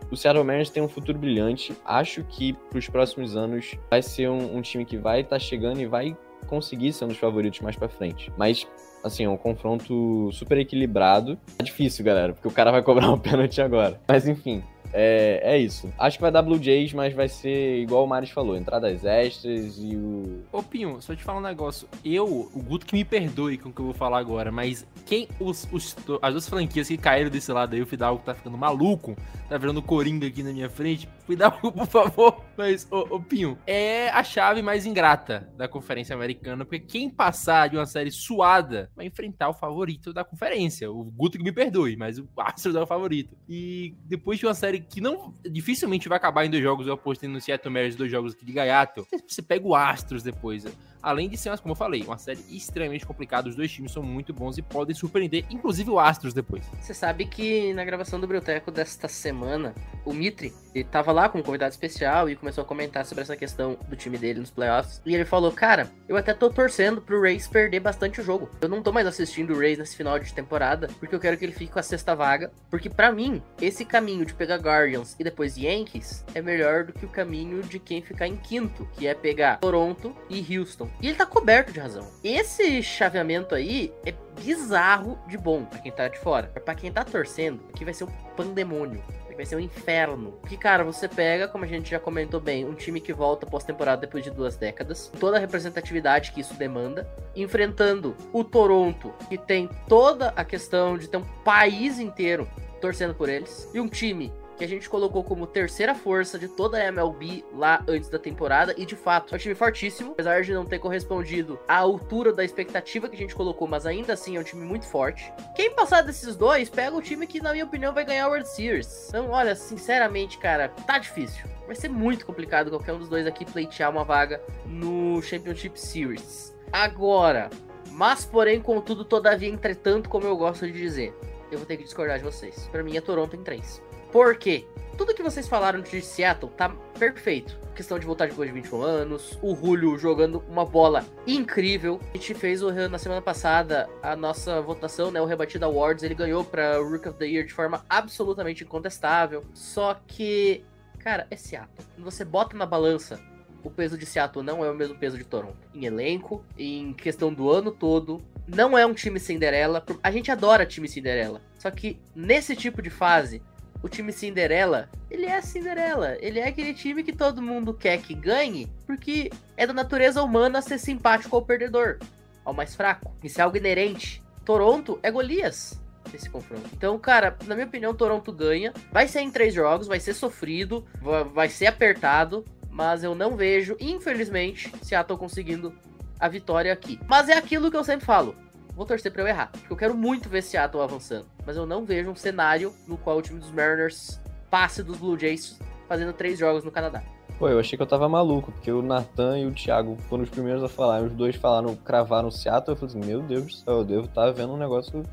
o Seattle Mariners tem um futuro brilhante. Acho que pros próximos anos vai ser um, um time que vai estar chegando e vai conseguir ser um dos favoritos mais pra frente. Mas, assim, é um confronto super equilibrado. É difícil, galera, porque o cara vai cobrar um pênalti agora. Mas, enfim. É, é isso. Acho que vai dar Blue Jays, mas vai ser igual o Maris falou: entradas extras e o. Ô, Pinho, só te falar um negócio. Eu, o Guto que me perdoe com o que eu vou falar agora, mas quem os, os- as duas franquias que caíram desse lado aí, o Fidalgo tá ficando maluco, tá virando coringa aqui na minha frente. Fidalgo, por favor. Mas, ô, ô, Pinho, é a chave mais ingrata da Conferência Americana, porque quem passar de uma série suada vai enfrentar o favorito da conferência. O Guto que me perdoe, mas o Astros é o favorito. E depois de uma série que não dificilmente vai acabar em dois jogos, eu apostei no Seattle Mariners dois jogos aqui de gaiato, você pega o Astros depois. Além de ser, como eu falei, uma série extremamente complicada, os dois times são muito bons e podem surpreender, inclusive o Astros depois. Você sabe que na gravação do Brioteco desta semana, o Mitri, ele tava lá com um convidado especial e começou a comentar sobre essa questão do time dele nos playoffs. E ele falou, cara, eu até tô torcendo pro Rays perder bastante o jogo. Eu não tô mais assistindo o Rays nesse final de temporada, porque eu quero que ele fique com a sexta vaga. Porque para mim, esse caminho de pegar Guardians e depois Yankees é melhor do que o caminho de quem ficar em quinto, que é pegar Toronto e Houston. E ele tá coberto de razão. Esse chaveamento aí é bizarro de bom pra quem tá de fora. Pra quem tá torcendo, aqui vai ser um pandemônio. Vai ser um inferno. Porque, cara, você pega, como a gente já comentou bem, um time que volta pós-temporada depois de duas décadas, toda a representatividade que isso demanda, enfrentando o Toronto, que tem toda a questão de ter um país inteiro torcendo por eles, e um time que a gente colocou como terceira força de toda a MLB lá antes da temporada. E de fato, é um time fortíssimo, apesar de não ter correspondido à altura da expectativa que a gente colocou, mas ainda assim é um time muito forte. Quem passar desses dois, pega o time que, na minha opinião, vai ganhar o World Series. Então, olha, sinceramente, cara, tá difícil. Vai ser muito complicado qualquer um dos dois aqui pleitear uma vaga no Championship Series. Agora, mas porém, contudo, todavia, entretanto, como eu gosto de dizer, eu vou ter que discordar de vocês. Para mim é Toronto em 3. Por quê? Tudo que vocês falaram de Seattle tá perfeito. Questão de voltar depois de 21 anos, o Julio jogando uma bola incrível. A gente fez o, na semana passada a nossa votação, né? O Rebatida Awards, ele ganhou para Rook of the Year de forma absolutamente incontestável. Só que, cara, é Seattle. Quando você bota na balança o peso de Seattle não é o mesmo peso de Toronto. Em elenco, em questão do ano todo, não é um time Cinderela. A gente adora time Cinderela. Só que nesse tipo de fase, o time Cinderela, ele é Cinderela. Ele é aquele time que todo mundo quer que ganhe, porque é da natureza humana ser simpático ao perdedor, ao mais fraco. Isso é algo inerente. Toronto é Golias nesse confronto. Então, cara, na minha opinião, Toronto ganha. Vai ser em três jogos, vai ser sofrido, vai ser apertado, mas eu não vejo, infelizmente, Seattle conseguindo a vitória aqui. Mas é aquilo que eu sempre falo vou torcer para eu errar. Porque eu quero muito ver Seattle avançando. Mas eu não vejo um cenário no qual o time dos Mariners passe dos Blue Jays fazendo três jogos no Canadá. Pô, eu achei que eu tava maluco, porque o Nathan e o Thiago foram os primeiros a falar. Os dois falaram, cravaram o Seattle. Eu falei assim, meu Deus do céu, eu devo estar tá vendo um negócio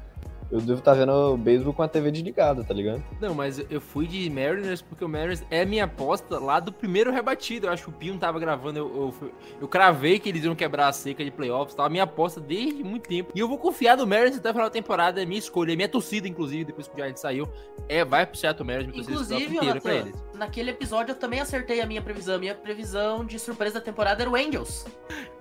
eu devo estar tá vendo o beisebol com a TV desligada, tá ligado? Não, mas eu fui de Mariners porque o Mariners é minha aposta lá do primeiro rebatido. Eu acho que o Pio tava gravando, eu, eu, eu, cravei que eles iam quebrar a seca de playoffs, tava minha aposta desde muito tempo. E eu vou confiar no Mariners até o final da temporada, é minha escolha, é minha torcida, inclusive, depois que o Giants saiu, é vai pro Seattle Mariners, minha Inclusive, inteiro pra eles. naquele episódio eu também acertei a minha previsão. Minha previsão de surpresa da temporada era o Angels.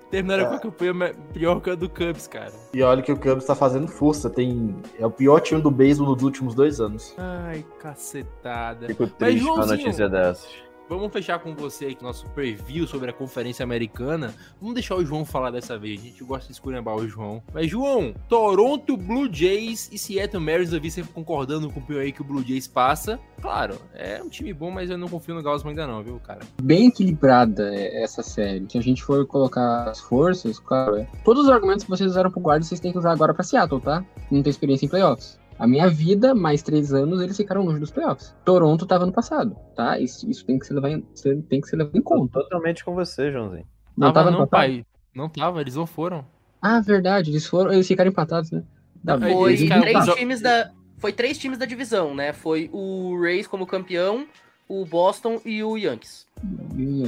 Terminaram é. com a campanha pior que a do Cubs, cara. E olha que o Cubs tá fazendo força. Tem... É o pior time do beisebol nos últimos dois anos. Ai, cacetada. Fico triste com a notícia dessas. Vamos fechar com você aqui nosso preview sobre a Conferência Americana. Vamos deixar o João falar dessa vez. A gente gosta de esculhambar o João. Mas, João, Toronto Blue Jays e Seattle Mariners, eu vi você concordando com o Pio aí que o Blue Jays passa. Claro, é um time bom, mas eu não confio no Gaussman ainda não, viu, cara? Bem equilibrada essa série. Se a gente for colocar as forças, claro, é. todos os argumentos que vocês usaram pro guarda, vocês têm que usar agora pra Seattle, tá? Não tem experiência em playoffs. A minha vida, mais três anos, eles ficaram longe dos playoffs. Toronto tava no passado, tá? Isso, isso tem, que ser levado em, tem que ser levado em conta. Totalmente com você, Joãozinho. Não tava, tava não, pai. Não tava, eles não foram. Ah, verdade, eles foram, eles ficaram empatados, né? Da foi, três times da, foi três times da divisão, né? Foi o Rays como campeão, o Boston e o Yankees.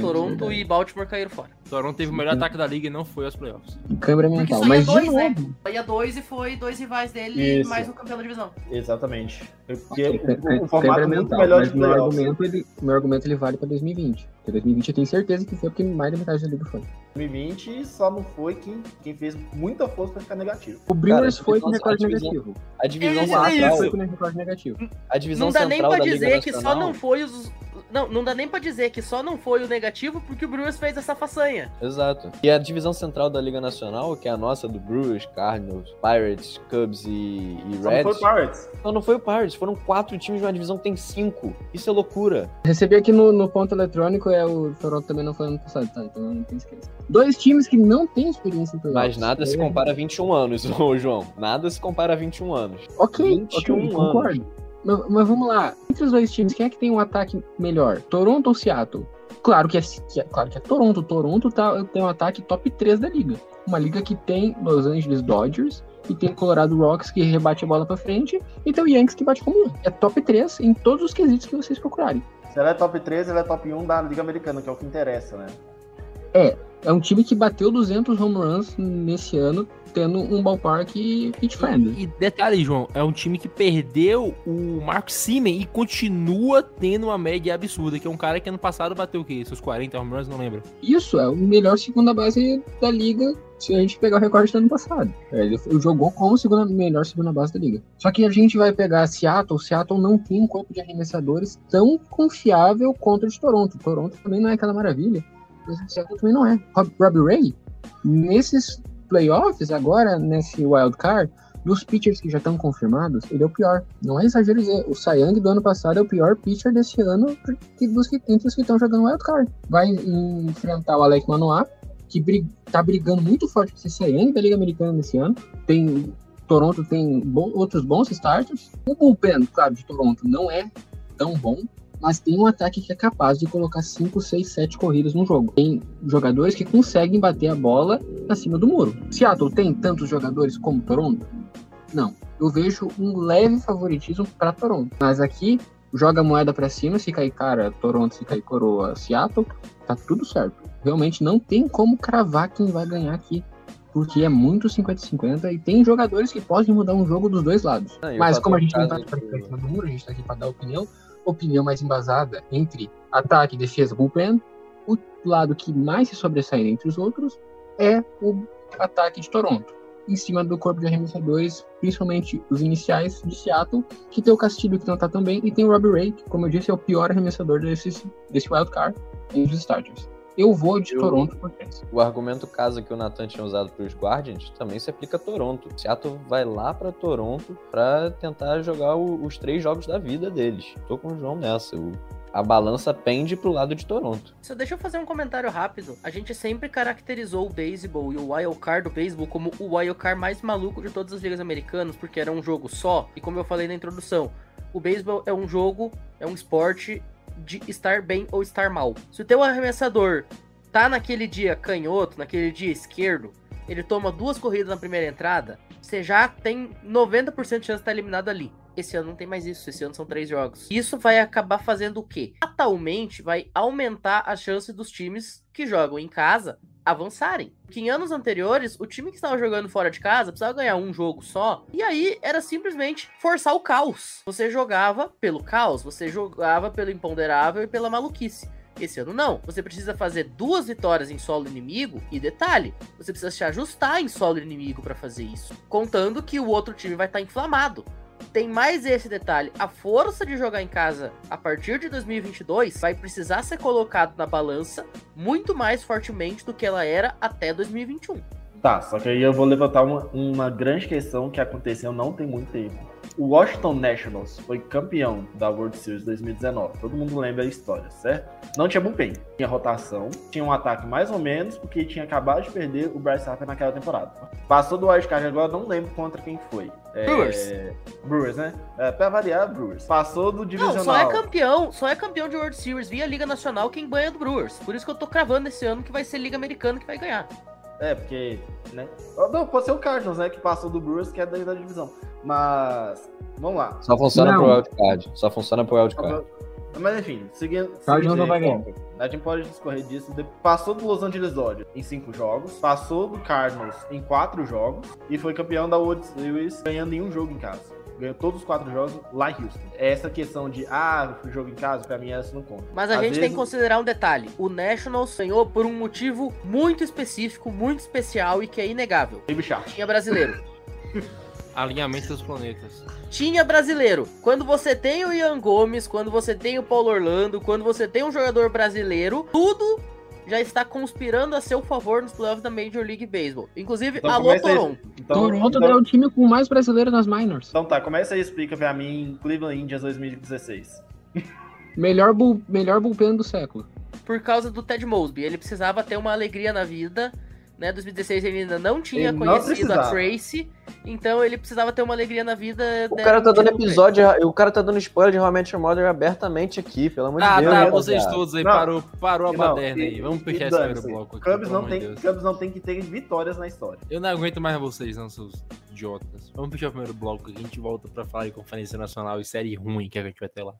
Toronto e Baltimore caíram fora. Toronto teve o melhor ataque da liga e não foi aos playoffs. Câmera mental, mas dois, de né? novo. Né? Ia dois e foi dois rivais dele Isso. mais um campeão da divisão. Exatamente. Porque okay, o, o, formato é muito melhor de meu argumento, ele, meu argumento ele vale para 2020. Porque 2020 eu tenho certeza que foi porque mais da metade da liga foi. 2020 só não foi quem, quem fez muita força para ficar negativo. O Brewers foi com recorde negativo. A divisão é, central foi com recorde negativo. A divisão não dá nem pra dizer que só não foi os Não, não dá nem pra dizer que só não foi o negativo porque o Brewers fez essa façanha. Exato. E a divisão central da Liga Nacional, que é a nossa do Brewers, Cardinals, Pirates, Cubs e, e Só não foi Reds. o Pirates. Não, não foi o Pirates, foram quatro times de uma divisão que tem cinco. Isso é loucura. Recebi aqui no, no ponto eletrônico, é o Toronto também não foi ano passado, tá? Então não tem esquece. Dois times que não têm experiência em playoffs. Mas nada se É, compara a 21 anos, ô João. Nada se compara a 21 anos. Ok, 21 ok, concordo. Mas, mas vamos lá. Entre os dois times, quem é que tem um ataque melhor? Toronto ou Seattle? Claro que é, que é- claro que é Toronto. Toronto tá, tem um ataque top 3 da liga. Uma liga que tem Los Angeles Dodgers e tem Colorado Rocks que rebate a bola pra frente e tem o Yankees que bate como É top 3 em todos os quesitos que vocês procurarem. Se ela é top 3, ela é top 1 da Liga Americana, que é o que interessa, né? É um time que bateu 200 home runs nesse ano, tendo um ballpark pitch friendly. E detalhe, João, é um time que perdeu o Mark Simen e continua tendo uma média absurda, que é um cara que ano passado bateu o quê? Seus 40 home runs, não lembro. Isso é o melhor segunda base da liga se a gente pegar o recorde do ano passado. É, Ele jogou como segunda, melhor segunda base da liga. Só que a gente vai pegar Seattle. Seattle não tem um corpo de arremessadores tão confiável contra o de Toronto. Toronto também não é aquela maravilha. Mas o Seattle também não é. Rob, Robbie Ray, nesses playoffs, agora, nesse wild card, dos pitchers que já estão confirmados, ele é o pior. Não é exagero dizer. O Young do ano passado é o pior pitcher desse ano que- dos que, entre os que estão jogando wild card. Vai enfrentar o Alec Manoah, que brig, tá brigando muito forte ser Cy Young da Liga Americana nesse ano. Tem Toronto tem bo- outros bons starters. O bullpen, claro, de Toronto não é tão bom, mas tem um ataque que é capaz de colocar 5, 6, 7 corridas no jogo. Tem jogadores que conseguem bater a bola acima do muro. Seattle tem tantos jogadores como Toronto? Não. Eu vejo um leve favoritismo para Toronto. Mas aqui joga a moeda para cima, se cair cara, Toronto, se cair coroa, Seattle, tá tudo certo. Realmente não tem como cravar quem vai ganhar aqui. Porque é muito 50-50 e tem jogadores que podem mudar um jogo dos dois lados. Ah, Mas como a gente não tá aqui pra cima do muro, a gente tá aqui pra dar opinião. Opinião mais embasada entre ataque, defesa, bullpen. O lado que mais se sobressai entre os outros é o ataque de Toronto. Em cima do corpo de arremessadores, principalmente os iniciais de Seattle, que tem o Castilho que não tá tão bem, e tem o Robbie Ray, que, como eu disse, é o pior arremessador desse, desse wildcard entre os starters. Eu vou de Eu- Toronto por três. O argumento casa que o Nathan tinha usado para os Guardians também se aplica a Toronto. Seattle vai lá para Toronto para tentar jogar o- os três jogos da vida deles. Tô com o João nessa. O- a balança pende pro lado de Toronto. Só deixa eu fazer um comentário rápido. A gente sempre caracterizou o beisebol e o wild card do beisebol como o wild card mais maluco de todas as ligas americanas, porque era um jogo só. E como eu falei na introdução, o beisebol é um jogo, é um esporte de estar bem ou estar mal. Se o teu arremessador tá naquele dia canhoto, naquele dia esquerdo, ele toma duas corridas na primeira entrada, você já tem 90% de chance de estar eliminado ali. Esse ano não tem mais isso, esse ano são três jogos. Isso vai acabar fazendo o quê? Fatalmente vai aumentar a chance dos times que jogam em casa avançarem. Porque em anos anteriores, o time que estava jogando fora de casa precisava ganhar um jogo só, e aí era simplesmente forçar o caos. Você jogava pelo caos, você jogava pelo imponderável e pela maluquice. Esse ano não. Você precisa fazer duas vitórias em solo inimigo e detalhe, você precisa se ajustar em solo inimigo para fazer isso, contando que o outro time vai estar inflamado. Tem mais esse detalhe, a força de jogar em casa a partir de 2022 vai precisar ser colocado na balança muito mais fortemente do que ela era até 2021. Tá, só que aí eu vou levantar uma, uma grande questão que aconteceu não tem muito tempo. O Washington Nationals foi campeão da World Series 2019. Todo mundo lembra a história, certo? Não tinha bullpen, tinha rotação, tinha um ataque mais ou menos, porque tinha acabado de perder o Bryce Harper naquela temporada. Passou do wildcard agora, não lembro contra quem foi. É, Brewers. Brewers, né? É, pra variar, Brewers. Passou do divisional. Não, só é campeão, só é campeão de World Series via Liga Nacional quem ganha do Brewers. Por isso que eu tô cravando esse ano que vai ser Liga Americana que vai ganhar. É, porque, né? Não, pode ser o Cardinals, né? Que passou do Brewers, que é da, da divisão. Mas, vamos lá. Só funciona Não. pro wildcard. Só funciona pro wildcard. Mas enfim, seguindo. Cardinals não vai ganhar. A gente pode discorrer disso. Passou do Los Angeles Dodgers em cinco jogos, passou do Cardinals em quatro jogos e foi campeão da World Series ganhando em um jogo em casa. Ganhou todos os quatro jogos lá em Houston. Essa questão de, ah, o jogo em casa, pra mim essa não conta. Mas a Às gente tem vezes- que considerar um detalhe. O Nationals ganhou por um motivo muito específico, muito especial e que é inegável. Baby Shark. Tinha brasileiro. Alinhamento dos planetas. Tinha brasileiro. Quando você tem o Ian Gomes, quando você tem o Paulo Orlando, quando você tem um jogador brasileiro, tudo já está conspirando a seu favor nos playoffs da Major League Baseball. Inclusive, Então alô. Toronto. Então, Toronto então, é o time com mais brasileiro nas minors. então tá, começa aí e explica pra mim Cleveland Indians 2016. Melhor, bull, melhor bullpen do século. Por causa do Ted Mosby. Ele precisava ter uma alegria na vida. Né, 2016 ele ainda não tinha Ele não conhecido a precisava. Tracy, então ele precisava ter uma alegria na vida. O né, cara tá dando episódio, o cara tá dando spoiler de How I Met Your Mother abertamente aqui, pelo amor Ah, de Deus. tá, né, vocês rapaziada? todos aí, Não. parou, parou a Não, baderna e- aí. Vamos fechar esse primeiro bloco aqui, Cubs não, tem, Deus. Cubs não tem que ter vitórias na história. Eu não aguento mais vocês, não, seus idiotas. Vamos fechar o primeiro bloco a gente volta pra falar de Conferência Nacional e série ruim que a gente vai ter lá.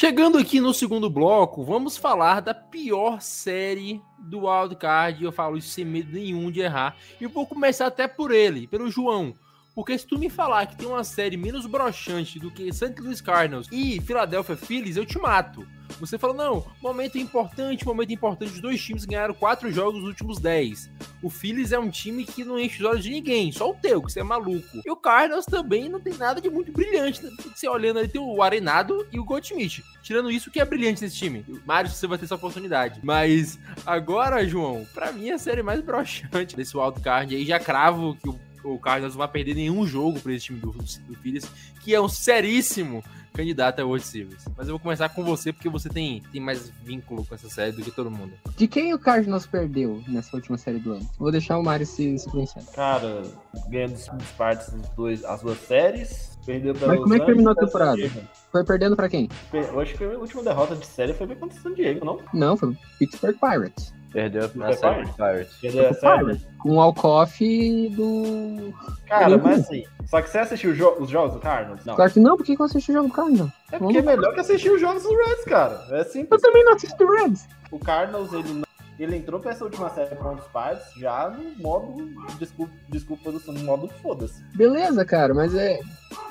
Chegando aqui no segundo bloco, vamos falar da pior série do wildcard. Eu falo isso sem medo nenhum de errar. E vou começar até por ele, pelo João. Porque se tu me falar que tem uma série menos broxante do que St. Louis Cardinals e Philadelphia Phillies, eu te mato. Você fala, não, momento importante, momento importante. Os dois times ganharam quatro jogos nos últimos dez. O Phillies é um time que não enche os olhos de ninguém, só o teu, que você é maluco. E o Cardinals também não tem nada de muito brilhante. né? Você olhando ali, tem o Arenado e o Goldschmidt. Tirando isso, o que é brilhante nesse time? Mário, você vai ter essa oportunidade. Mas agora, João, pra mim a série mais broxante desse wildcard aí, já cravo que o, o Cardinals não vai perder nenhum jogo pra esse time do, do Phillies, que é um seríssimo candidato a World Series. Mas eu vou começar com você, porque você tem, tem mais vínculo com essa série do que todo mundo. De quem o Cardinals perdeu nessa última série do ano? Vou deixar o Mário se, se pronunciar. Cara, ganhando as partes dos dois, as duas séries. Perdeu pra Mas Los como é que terminou a temporada? Foi perdendo pra quem? Eu acho que a última derrota de série foi contra o San Diego, não? Não, foi o Pittsburgh Pirates. Perdeu a série Pirates? de Pirates. Perdeu a série. Pirates. Com o Alcoff do. Cara, mas assim. Só que você assistiu jo- os jogos do Cardinals? Não. Claro que não, por que eu assisti o jogo do Cardinals? É porque é melhor que assistir os jogos do Reds, cara. É Eu simples. também não assisto o Reds. O Cardinals, ele, não- ele entrou pra essa última série contra os Pirates já no modo. Desculpa, desculpa no modo foda-se. Beleza, cara, mas é.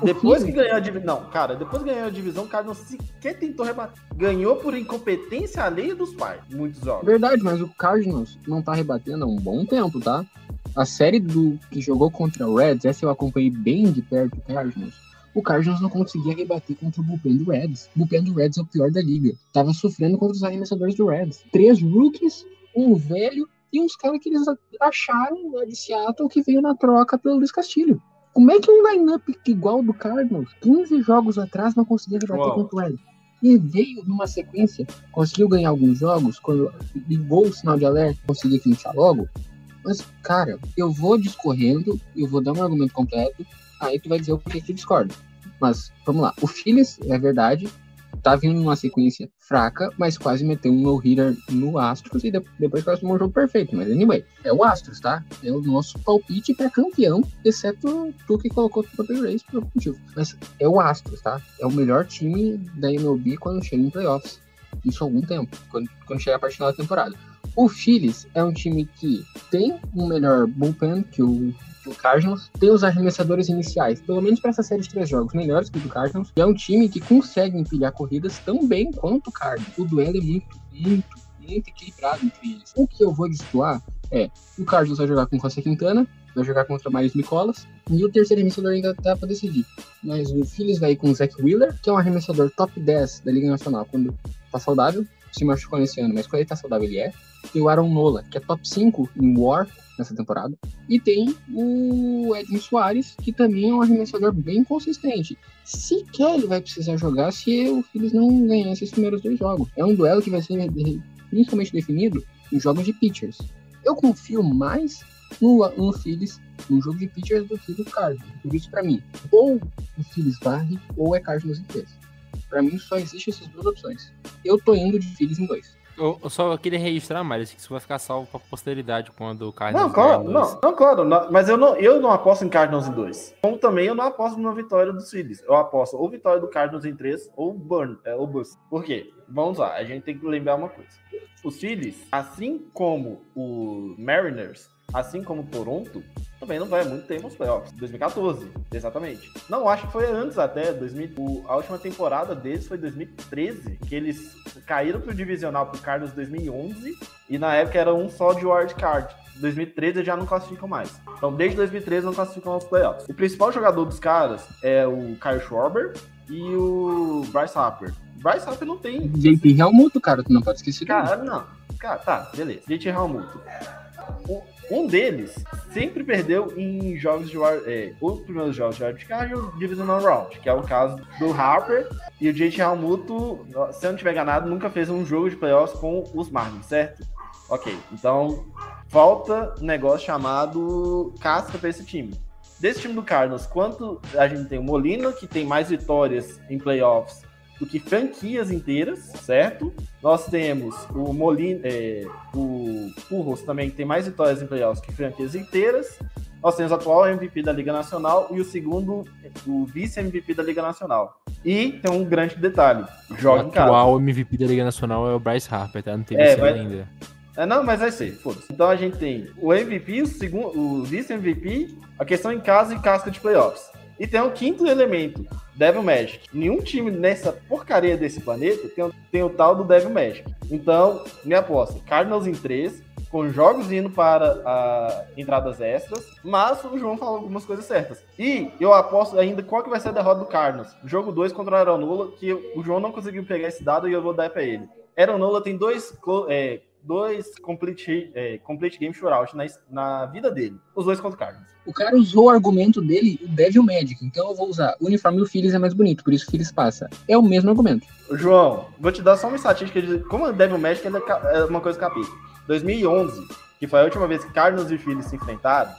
Depois que ganhou a divisão. Não, cara, depois que ganhou a divisão, o Cardinals sequer tentou rebater. Ganhou por incompetência alheia dos Pirates. Muitos jogos. Verdade, mas o Cardinals não tá rebatendo há um bom tempo, tá? A série do que jogou contra o Reds, essa eu acompanhei bem de perto o Cardinals. O Cardinals não conseguia rebater contra o bullpen do Reds. O bullpen do Reds é o pior da liga. Tava sofrendo contra os arremessadores do Reds. Três rookies, um velho e uns caras que eles acharam lá de Seattle que veio na troca pelo Luiz Castilho. Como é que um lineup igual do Cardinals, 15 jogos atrás, não conseguia João. contra o? E veio numa sequência, conseguiu ganhar alguns jogos, quando ligou o sinal de alerta, conseguiu finalizar logo. Mas, cara, eu vou discorrendo, eu vou dar um argumento completo, aí tu vai dizer o porquê que discorda. Mas, vamos lá. O Phillies, é verdade, tá vindo numa sequência fraca, mas quase meteu um no-hitter no Astros e de- depois quase tomou um jogo perfeito. Mas, anyway, é o Astros, tá? É o nosso palpite pra campeão, exceto tu que colocou o Tampa Rays por algum motivo. Mas é o Astros, tá? É o melhor time da MLB quando chega em playoffs. Isso há algum tempo, quando, quando chega a parte final da temporada. O Phillies é um time que tem um melhor bullpen que o, Cardinals, tem os arremessadores iniciais, pelo menos para essa série de três jogos, melhores que o do Cardinals, e é um time que consegue empilhar corridas tão bem quanto o Cardinals. O duelo é muito, muito, muito equilibrado entre eles. O que eu vou destoar é, o Cardinals vai jogar com o José Quintana, vai jogar contra o Marius Nicolas, e o terceiro arremessador ainda tá para decidir. Mas o Phillies vai com o Zach Wheeler, que é um arremessador top 10 da Liga Nacional quando tá saudável, se machucou nesse ano, mas quando ele tá saudável ele é. Tem o Aaron Nola, que é top 5 em War nessa temporada. E tem o Edwin Soares, que também é um arremessador bem consistente. Sequer ele vai precisar jogar se o Phillies não ganhar esses primeiros dois jogos. É um duelo que vai ser principalmente definido em jogos de pitchers. Eu confio mais no, no Phillies no jogo de pitchers do que no Cardinals. Por isso, pra mim, ou o Phillies varre ou é Cardinals em três. Pra mim, só existem essas duas opções. Eu tô indo de Phillies em dois. Eu, eu só queria registrar, Mário, que isso vai ficar salvo pra posteridade quando o Cardinals Não, claro, não, não, claro, não, mas eu não, eu não aposto em Cardinals em dois. Como também eu não aposto na vitória dos Phillies. Eu aposto ou vitória do Cardinals em três ou burn, é, ou bust. Por quê? Vamos lá, a gente tem que lembrar uma coisa. Os Phillies, assim como o Mariners, assim como Toronto, também não vai muito tempo nos playoffs. 2014, exatamente. Não, acho que foi antes até. 2000, o- a última temporada deles foi 2013, que eles caíram pro divisional pro Cardinals 2011 e na época era um só de wild card. 2013 eles já não classificam mais. Então, desde 2013 não classificam aos playoffs. O principal jogador dos caras é o Kyle Schwarber e o Bryce Harper. Bryce Harper não tem. JP Realmuto, cara, tu não pode esquecer. Cara, não. Cara, tá, beleza. JT Realmuto. O- Um deles sempre perdeu em jogos de wild, é, os primeiros jogos de wildcard e o Divisional Round, que é o caso do Harper e o JT Realmuto, se eu não tiver enganado, nunca fez um jogo de playoffs com os Marlins, certo? Ok, então falta um negócio chamado casca para esse time. Desse time do Cardinals, quanto a gente tem o Molina, que tem mais vitórias em playoffs do que franquias inteiras, certo? Nós temos o Molina, é, o Purros também, que tem mais vitórias em playoffs que franquias inteiras. Nós temos o atual MVP da Liga Nacional e o segundo, o vice-MVP da Liga Nacional. E tem um grande detalhe: joga o em casa. atual MVP da Liga Nacional é o Bryce Harper, tá? Não teve É, esse vai- ainda. É, não, mas vai ser, foda-se. Então a gente tem o MVP, o, segundo, o vice-MVP, a questão em casa e casca de playoffs. E tem o quinto elemento, Devil Magic. Nenhum time nessa porcaria desse planeta tem, tem o tal do Devil Magic. Então, minha aposta, Cardinals em 3, com jogos indo para a entradas extras, mas o João falou algumas coisas certas. E eu aposto ainda qual que vai ser a derrota do Cardinals. Jogo 2 contra o Aeronola, que o João não conseguiu pegar esse dado e eu vou dar para ele. Aeronola tem dois, é, dois complete, é, complete game shootout na, na vida dele. Os dois contra o Cardinals. O cara usou o argumento dele, o Devil Magic. Então eu vou usar o uniforme e o Phillies é mais bonito, por isso o Phillies passa. É o mesmo argumento. João, vou te dar só uma estatística de como o Devil Magic ele é uma coisa capítulo. 2011, que foi a última vez que Cardinals e Phillies se enfrentaram,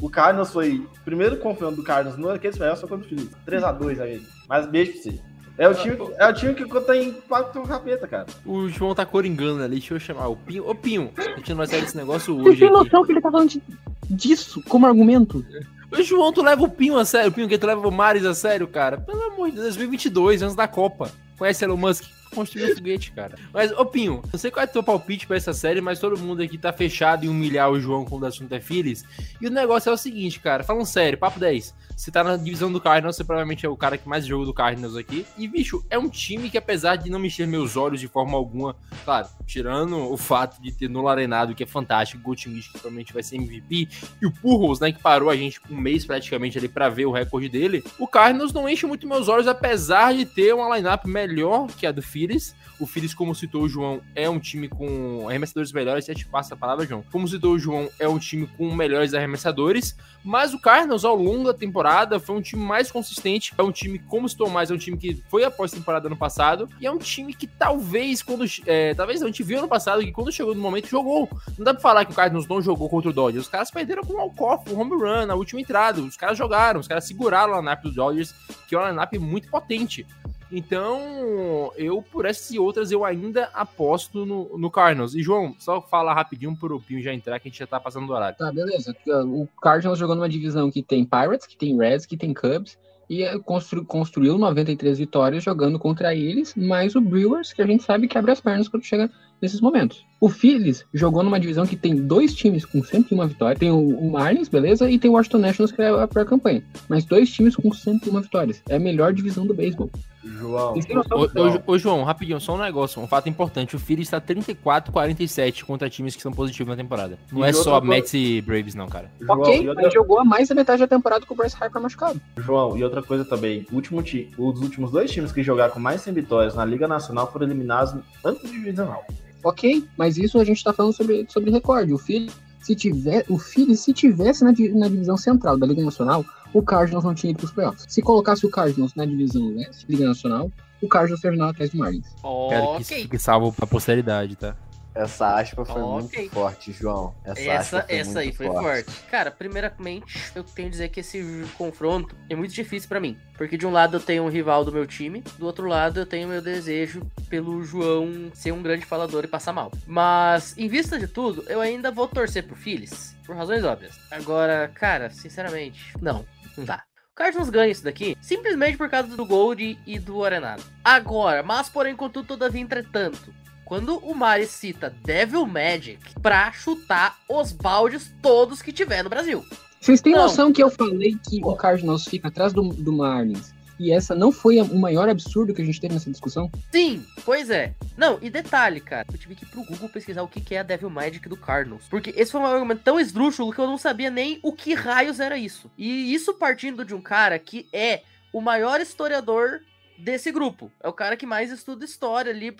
o Cardinals foi primeiro confronto do Cardinals no aquele playoffs foi contra o Phillies. 3x2 aí. Mas beijo pra você. É o time, é o time que tem impacto no capeta, cara. O João tá coringando ali, deixa eu chamar o Pinho. Ô, Pinho, a gente não vai sair desse negócio Você hoje tem aqui. noção que ele tá falando de- disso como argumento? Ô, João, tu leva o Pinho a sério, Pinho, que tu leva o Maris a sério, cara? Pelo amor de Deus, 2022, anos da Copa. Conhece Elon Musk? Construiu um foguete, cara. Mas, ô Pinho, não sei qual é o teu palpite pra essa série, mas todo mundo aqui tá fechado em humilhar o João quando o assunto é Phillies. E o negócio é o seguinte, cara, falando sério, papo 10. Você tá na divisão do Cardinals, você provavelmente é o cara que mais joga do Cardinals aqui. E, bicho, é um time que apesar de não mexer meus olhos de forma alguma, claro, tirando o fato de ter no Arenado, que é fantástico, o que provavelmente vai ser MVP, e o Purros, né, que parou a gente um mês praticamente ali pra ver o recorde dele, o Cardinals não enche muito meus olhos, apesar de ter uma lineup melhor que a do Phillies. O Phillies, como citou o João, é um time com arremessadores melhores. A gente passa a palavra, João. Como citou o João, é um time com melhores arremessadores. Mas o Cardinals, ao longo da temporada, foi um time mais consistente. É um time, como citou mais, é um time que foi após temporada ano passado. E é um time que talvez, quando. É, talvez a gente viu ano passado que quando chegou no momento, jogou. Não dá pra falar que o Cardinals não jogou contra o Dodgers. Os caras perderam com o Alcoff, o home run, na última entrada. Os caras jogaram, os caras seguraram a lineup dos Dodgers, que é uma lineup muito potente. Então, eu, por essas e outras, eu ainda aposto no, no Cardinals. E, João, só falar rapidinho pro Pinho já entrar, que a gente já tá passando do horário. Tá, beleza. O Cardinals jogou numa divisão que tem Pirates, que tem Reds, que tem Cubs. E constru- construiu 93 vitórias jogando contra eles, mais o Brewers, que a gente sabe que abre as pernas quando chega nesses momentos. O Phillies jogou numa divisão que tem dois times com 101 vitórias. Tem o, Marlins, beleza? E tem o Washington Nationals, que é a pior campanha. Mas dois times com 101 vitórias. É a melhor divisão do beisebol. João. Ô, ô, ô, João, rapidinho, só um negócio, um fato importante. O Phillies tá 34-47 contra times que são positivos na temporada. Não E é só coisa- Mets e Braves, não, cara. João, ok, outra- mas jogou a mais da metade da temporada com o Bryce Harper machucado. João, e outra coisa também, o último ti, os últimos dois times que jogaram com mais 100 vitórias na Liga Nacional foram eliminados antes do divisional. Ok, mas isso a gente tá falando sobre, sobre recorde. O Phillies, se tiver, o se tivesse na, di- na divisão central da Liga Nacional, o Cardinals não tinha ido pros playoffs. Se colocasse o Cardinals na divisão leste, Liga Nacional, o Cardinals terminava atrás do Marlins. Quero que isso Ok. fique salvo pra posteridade, tá? Essa aspa foi muito forte, João. Essa, Essa, aspa foi essa aí muito foi forte. Cara, primeiramente, eu tenho que dizer que esse confronto é muito difícil pra mim. Porque de um lado eu tenho um rival do meu time, do outro lado eu tenho meu desejo pelo João ser um grande falador e passar mal. Mas, em vista de tudo, eu ainda vou torcer pro Phillies, por razões óbvias. Agora, cara, sinceramente, não, dá. O Cardinals ganha isso daqui simplesmente por causa do Gold e do Arenado. Agora, mas porém, contudo, todavia, entretanto, quando o Mari cita Devil Magic pra chutar os baldes todos que tiver no Brasil. Vocês têm Não. noção que eu falei que o Cardinals fica atrás do, do Marlins? E essa não foi o maior absurdo que a gente teve nessa discussão? Sim, pois é. Não, e detalhe, cara, eu tive que ir pro Google pesquisar o que que é a Devil Magic do Cardinals. Porque esse foi um argumento tão esdrúxulo que eu não sabia nem o que raios era isso. E isso partindo de um cara que é o maior historiador desse grupo. É o cara que mais estuda história ali.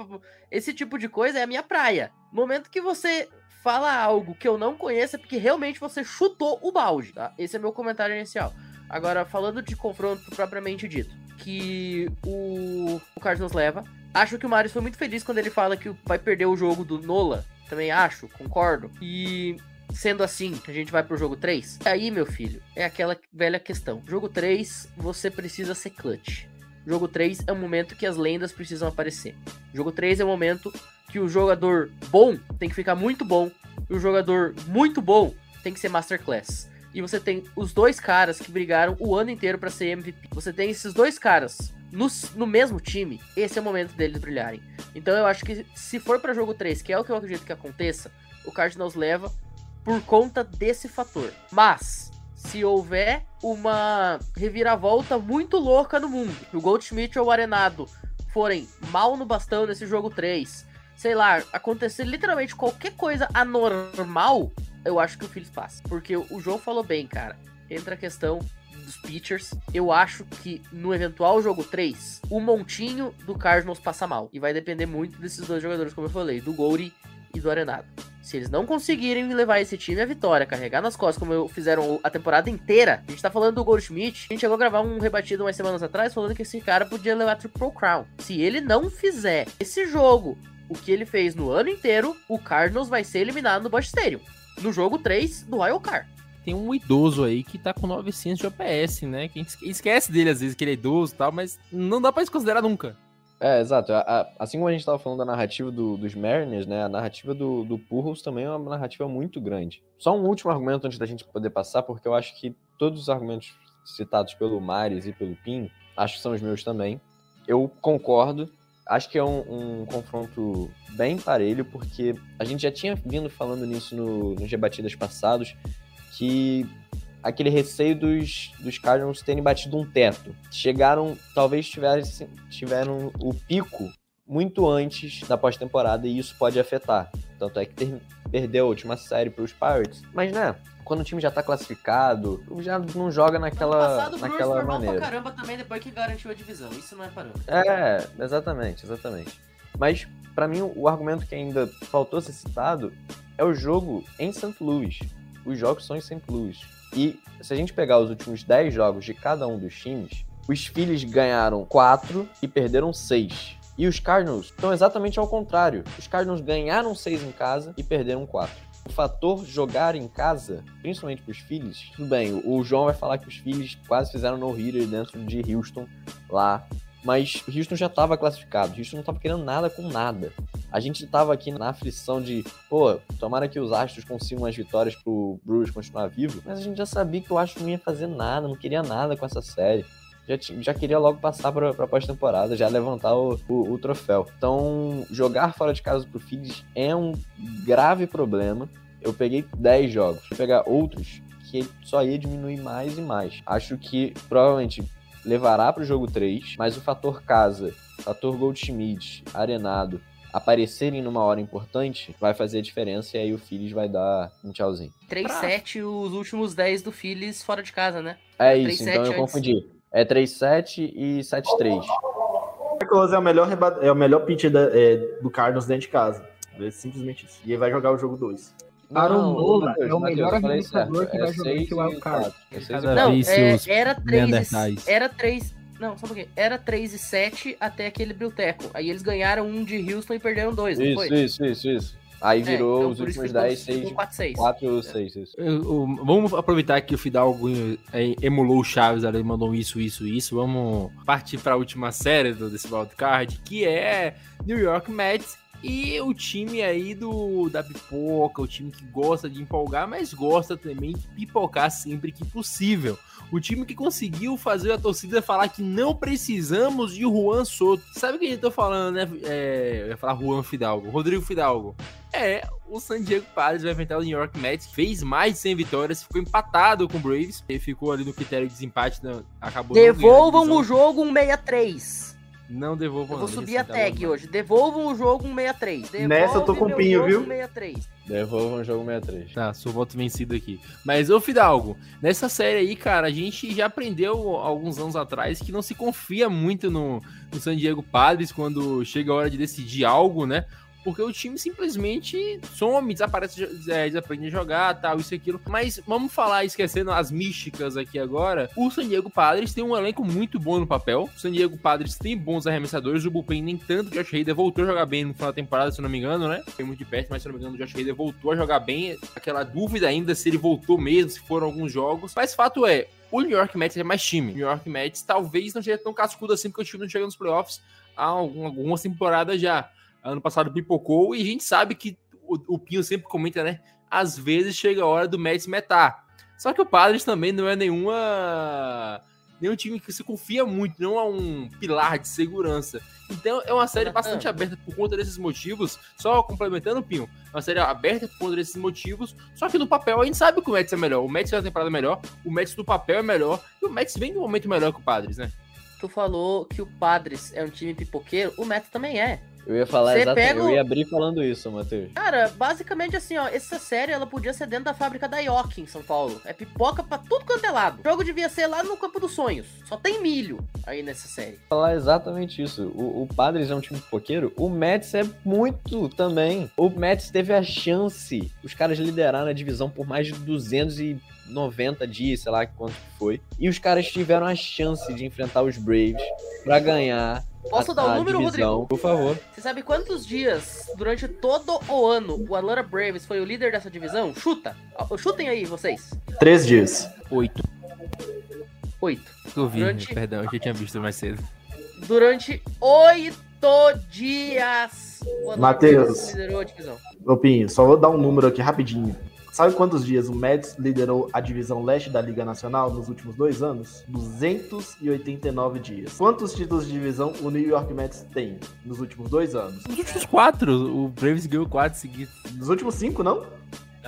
Esse tipo de coisa é a minha praia. No momento que você fala algo que eu não conheço é porque realmente você chutou o balde, tá? Esse é meu comentário inicial. Agora, falando de confronto propriamente dito, que o, o Cardinals leva. Acho que o Marius foi muito feliz quando ele fala que vai perder o jogo do Nola. Também acho, concordo. E sendo assim, a gente vai pro jogo 3. Aí, meu filho, é aquela velha questão. Jogo 3, você precisa ser clutch. Jogo 3 é o momento que as lendas precisam aparecer. Jogo 3 é o momento que o jogador bom tem que ficar muito bom. E o jogador muito bom tem que ser Masterclass. E você tem os dois caras que brigaram o ano inteiro pra ser MVP. Você tem esses dois caras no, no mesmo time. Esse é o momento deles brilharem. Então eu acho que se for pra jogo 3, que é o que eu acredito que aconteça, o Cardinals leva por conta desse fator. Mas, se houver uma reviravolta muito louca no mundo, o Goldschmidt ou o Arenado forem mal no bastão nesse jogo 3, sei lá, acontecer literalmente qualquer coisa anormal, eu acho que o Phillies passa. Porque o João falou bem, cara. Entra a questão dos pitchers. Eu acho que no eventual jogo 3, o montinho do Cardinals passa mal. E vai depender muito desses dois jogadores, como eu falei, do Gouri e do Arenado. Se eles não conseguirem levar esse time à vitória, carregar nas costas, como eu- fizeram a temporada inteira, a gente tá falando do Goldschmidt, a gente chegou a gravar um rebatido umas semanas atrás falando que esse cara podia levar Triple Crown. Se ele não fizer esse jogo, o que ele fez no ano inteiro, o Cardinals vai ser eliminado no Busch Stadium. No jogo 3 do Wild Card. Tem um idoso aí que tá com 900 de OPS, né? Que a gente esque- esquece dele às vezes que ele é idoso e tal, mas não dá pra desconsiderar nunca. É, exato. A- a- assim como a gente tava falando da narrativa do- dos Mariners, né? A narrativa do, do Pujols também é uma narrativa muito grande. Só um último argumento antes da gente poder passar, porque eu acho que todos os argumentos citados pelo Mares e pelo Pin, acho que são os meus também. Eu concordo. Acho que é um, um confronto bem parelho, porque a gente já tinha vindo falando nisso no, nos rebatidas passados, que aquele receio dos, dos Cardinals terem batido um teto. Chegaram, talvez tivessem, tiveram o pico muito antes da pós-temporada e isso pode afetar. Tanto é que ter- perdeu a última série para os Pirates. Mas, né, quando o time já tá classificado, já não joga naquela, naquela maneira. caramba também depois que garantiu a divisão. Isso não é parâmetro. É, exatamente, exatamente. Mas, pra mim, o argumento que ainda faltou ser citado é o jogo em St. Louis. Os jogos são em St. Louis. E se a gente pegar os últimos 10 jogos de cada um dos times, os Phillies ganharam 4 e perderam 6. E os Cardinals estão exatamente ao contrário. Os Cardinals ganharam 6 em casa e perderam 4. O fator jogar em casa, principalmente para os Phillies, tudo bem, o- o João vai falar que os Phillies quase fizeram no-hitter dentro de Houston lá mas o Houston já estava classificado. O Houston não estava querendo nada com nada. A gente estava aqui na aflição de, pô, tomara que os Astros consigam as vitórias pro Brewers continuar vivo, mas a gente já sabia que o Astros não ia fazer nada, não queria nada com essa série. Já, já queria logo passar para a pós-temporada, já levantar o, o- o troféu. Então, jogar fora de casa pro Phillies é um grave problema. Eu peguei 10 jogos. Vou pegar outros que só ia diminuir mais e mais. Acho que provavelmente levará para o jogo 3, mas o fator casa, fator Goldschmidt, Arenado, aparecerem numa hora importante, vai fazer a diferença e aí o Phillies vai dar um tchauzinho. 3-7 os últimos 10 do Phillies fora de casa, né? É 3-7 isso, então eu antes. confundi. É 3-7 e 7-3. Close é o melhor, reba- é o melhor pitch da- é, do Cardinals dentro de casa. É simplesmente isso. E ele vai jogar o jogo 2. Aaron Não, Nola é o melhor arremessador certo. que vai É jogar esse seis e wild card. quatro. É e. Não, é, era 3 Neandertais. Era 3. Não, só um pouquinho. Era 3 e 7 até aquele Brilteco. Aí eles ganharam um de Houston e perderam dois, não Isso, foi? isso, isso, isso. Aí É, virou então os últimos que ficou 10, 6, um 4-6. 4 ou 6. Isso. Eu- eu- vamos aproveitar que o Fidalgo é, emulou o Chaves, ele mandou isso, isso, isso. Vamos partir para a última série do, desse wildcard, que é New York Mets. E o time aí do da pipoca, o time que gosta de empolgar, mas gosta também de pipocar sempre que possível. O time que conseguiu fazer a torcida falar que não precisamos de Juan Soto. Sabe quem eu tô falando, né? É, eu ia falar Juan Fidalgo, Rodrigo Fidalgo. É, o San Diego Padres vai enfrentar o New York Mets, fez mais de 100 vitórias, ficou empatado com o Braves, e ficou ali no critério de desempate, acabou Devolvam o jogo 163. Não devolvam Eu vou subir a tag hoje. Devolvam o jogo 163. Nessa eu tô com Devolve meu pinho, jogo viu? 163. Devolvam o jogo 63. Tá, sou voto vencido aqui. Mas, ô Fidalgo, nessa série aí, cara, a gente já aprendeu alguns anos atrás que não se confia muito no, no San Diego Padres quando chega a hora de decidir algo, né? Porque o time simplesmente some, desaparece, é, desaprende a jogar, tal, isso e aquilo. Mas vamos falar, esquecendo as místicas aqui agora. O San Diego Padres tem um elenco muito bom no papel. O San Diego Padres tem bons arremessadores. O Bullpen nem tanto. O Josh Hader voltou a jogar bem no final da temporada, se não me engano, né? Foi muito de perto, mas se não me engano, o Josh Hader voltou a jogar bem. Aquela dúvida ainda se ele voltou mesmo, se foram alguns jogos. Mas fato é, o New York Mets é mais time. O New York Mets talvez não seja tão cascudo assim, porque o time não chega nos playoffs há algum- algumas temporadas já. Ano passado pipocou e a gente sabe que o, o Pinho sempre comenta, né? Às vezes chega a hora do Mets metar. Só que o Padres também não é nenhuma nenhum time que se confia muito, não é um pilar de segurança. Então é uma série bastante aberta por conta desses motivos. Só complementando, Pinho, é uma série aberta por conta desses motivos. Só que no papel a gente sabe que o Mets é melhor. O Mets é uma temporada melhor, o Mets no papel é melhor. E o Mets vem de um momento melhor que o Padres, né? Tu falou que o Padres é um time pipoqueiro, o Mets também é. Eu ia falar Você exatamente. pega Eu ia abrir falando isso, Matheus. Cara, basicamente assim, ó, essa série ela podia ser dentro da fábrica da Yoki em São Paulo. É pipoca pra tudo quanto é lado. O jogo devia ser lá no campo dos sonhos. Só tem milho aí nessa série. falar exatamente isso. O, o Padres é um time pipoqueiro, o Mets é muito também. O Mets teve a chance, os caras lideraram a divisão por mais de 290 dias, sei lá quanto que foi. E os caras tiveram a chance de enfrentar os Braves pra ganhar. Posso a, dar o a número, divisão. Rodrigo? Por favor. Você sabe quantos dias durante todo o ano o Atlanta Braves foi o líder dessa divisão? Chuta. Chutem aí, vocês. Três dias. Oito. Oito. Eu vi, Durante- perdão, eu já tinha visto mais cedo. Durante oito dias. O Atlanta Mateus. Braves liderou a divisão. Ô Pinho, só vou dar um número aqui rapidinho. Sabe quantos dias o Mets liderou a divisão leste da Liga Nacional nos últimos dois anos? 289 dias. Quantos títulos de divisão o New York Mets tem nos últimos dois anos? Nos últimos quatro, o Braves ganhou quatro seguidos. Nos últimos cinco, não?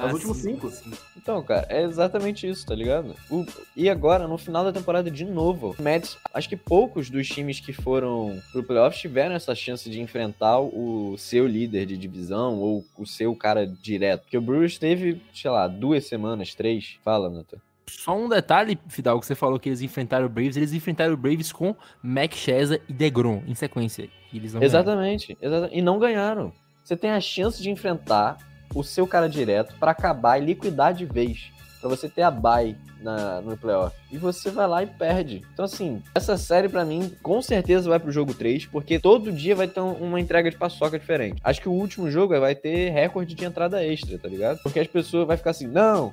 Ah, Os últimos cinco. Então, cara, é exatamente isso, tá ligado? O- e agora, no final da temporada, de novo, o Mets, acho que poucos dos times que foram pro playoffs tiveram essa chance de enfrentar o seu líder de divisão ou o seu cara direto. Porque o Brewers teve, sei lá, duas semanas, três. Fala, Nathan. Só um detalhe, Fidal, que você falou que eles enfrentaram o Braves, eles enfrentaram o Braves com Mac Chesa e DeGrom em sequência. E eles não. Exatamente, exata- E não ganharam. Você tem a chance de enfrentar o seu cara direto pra acabar e liquidar de vez. Pra você ter a bye na, no playoff. E você vai lá e perde. Então, assim, essa série pra mim com certeza vai pro jogo 3, porque todo dia vai ter um- uma entrega de paçoca diferente. Acho que o último jogo vai ter recorde de entrada extra, tá ligado? Porque as pessoas vão ficar assim, não,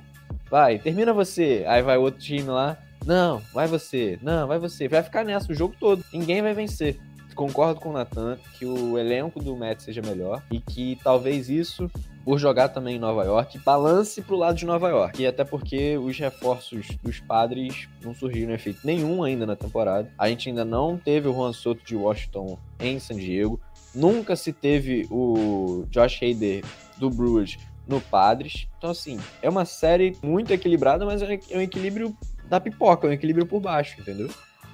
vai, termina você. Aí vai outro time lá, não, vai você, não, vai você. Vai ficar nessa o jogo todo. Ninguém vai vencer concordo com o Nathan que o elenco do Mets seja melhor e que talvez isso, por jogar também em Nova York, balance pro lado de Nova York. E até porque os reforços dos padres não surgiram efeito nenhum ainda na temporada. A gente ainda não teve o Juan Soto de Washington em San Diego. Nunca se teve o Josh Hader do Brewers no Padres. Então, assim, é uma série muito equilibrada, mas é um equilíbrio da pipoca, é um equilíbrio por baixo, entendeu?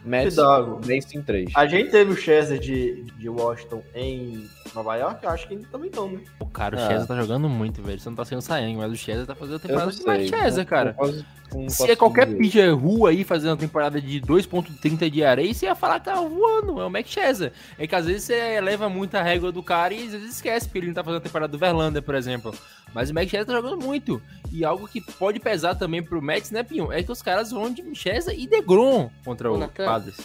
Mets vence em 3. A gente teve o Chester de, de Washington em Nova York, eu acho que também não, né? O cara, o Ah. Chesa tá jogando muito, velho. Você não tá sendo saindo, mas o Chesa tá fazendo a temporada de não- cara. não posso- não Se é qualquer pitcher rua aí fazendo uma temporada de 2.30 de areia, você ia falar que tá voando, é o Mac Chesa. É que às vezes você eleva muito a régua do cara e às vezes esquece, porque ele não tá fazendo a temporada do Verlander, por exemplo. Mas o Mac Chesa tá jogando muito. E algo que pode pesar também pro Mets, né, Pinho? É que os caras vão de Chesa e DeGrom contra o Nathan. Padres.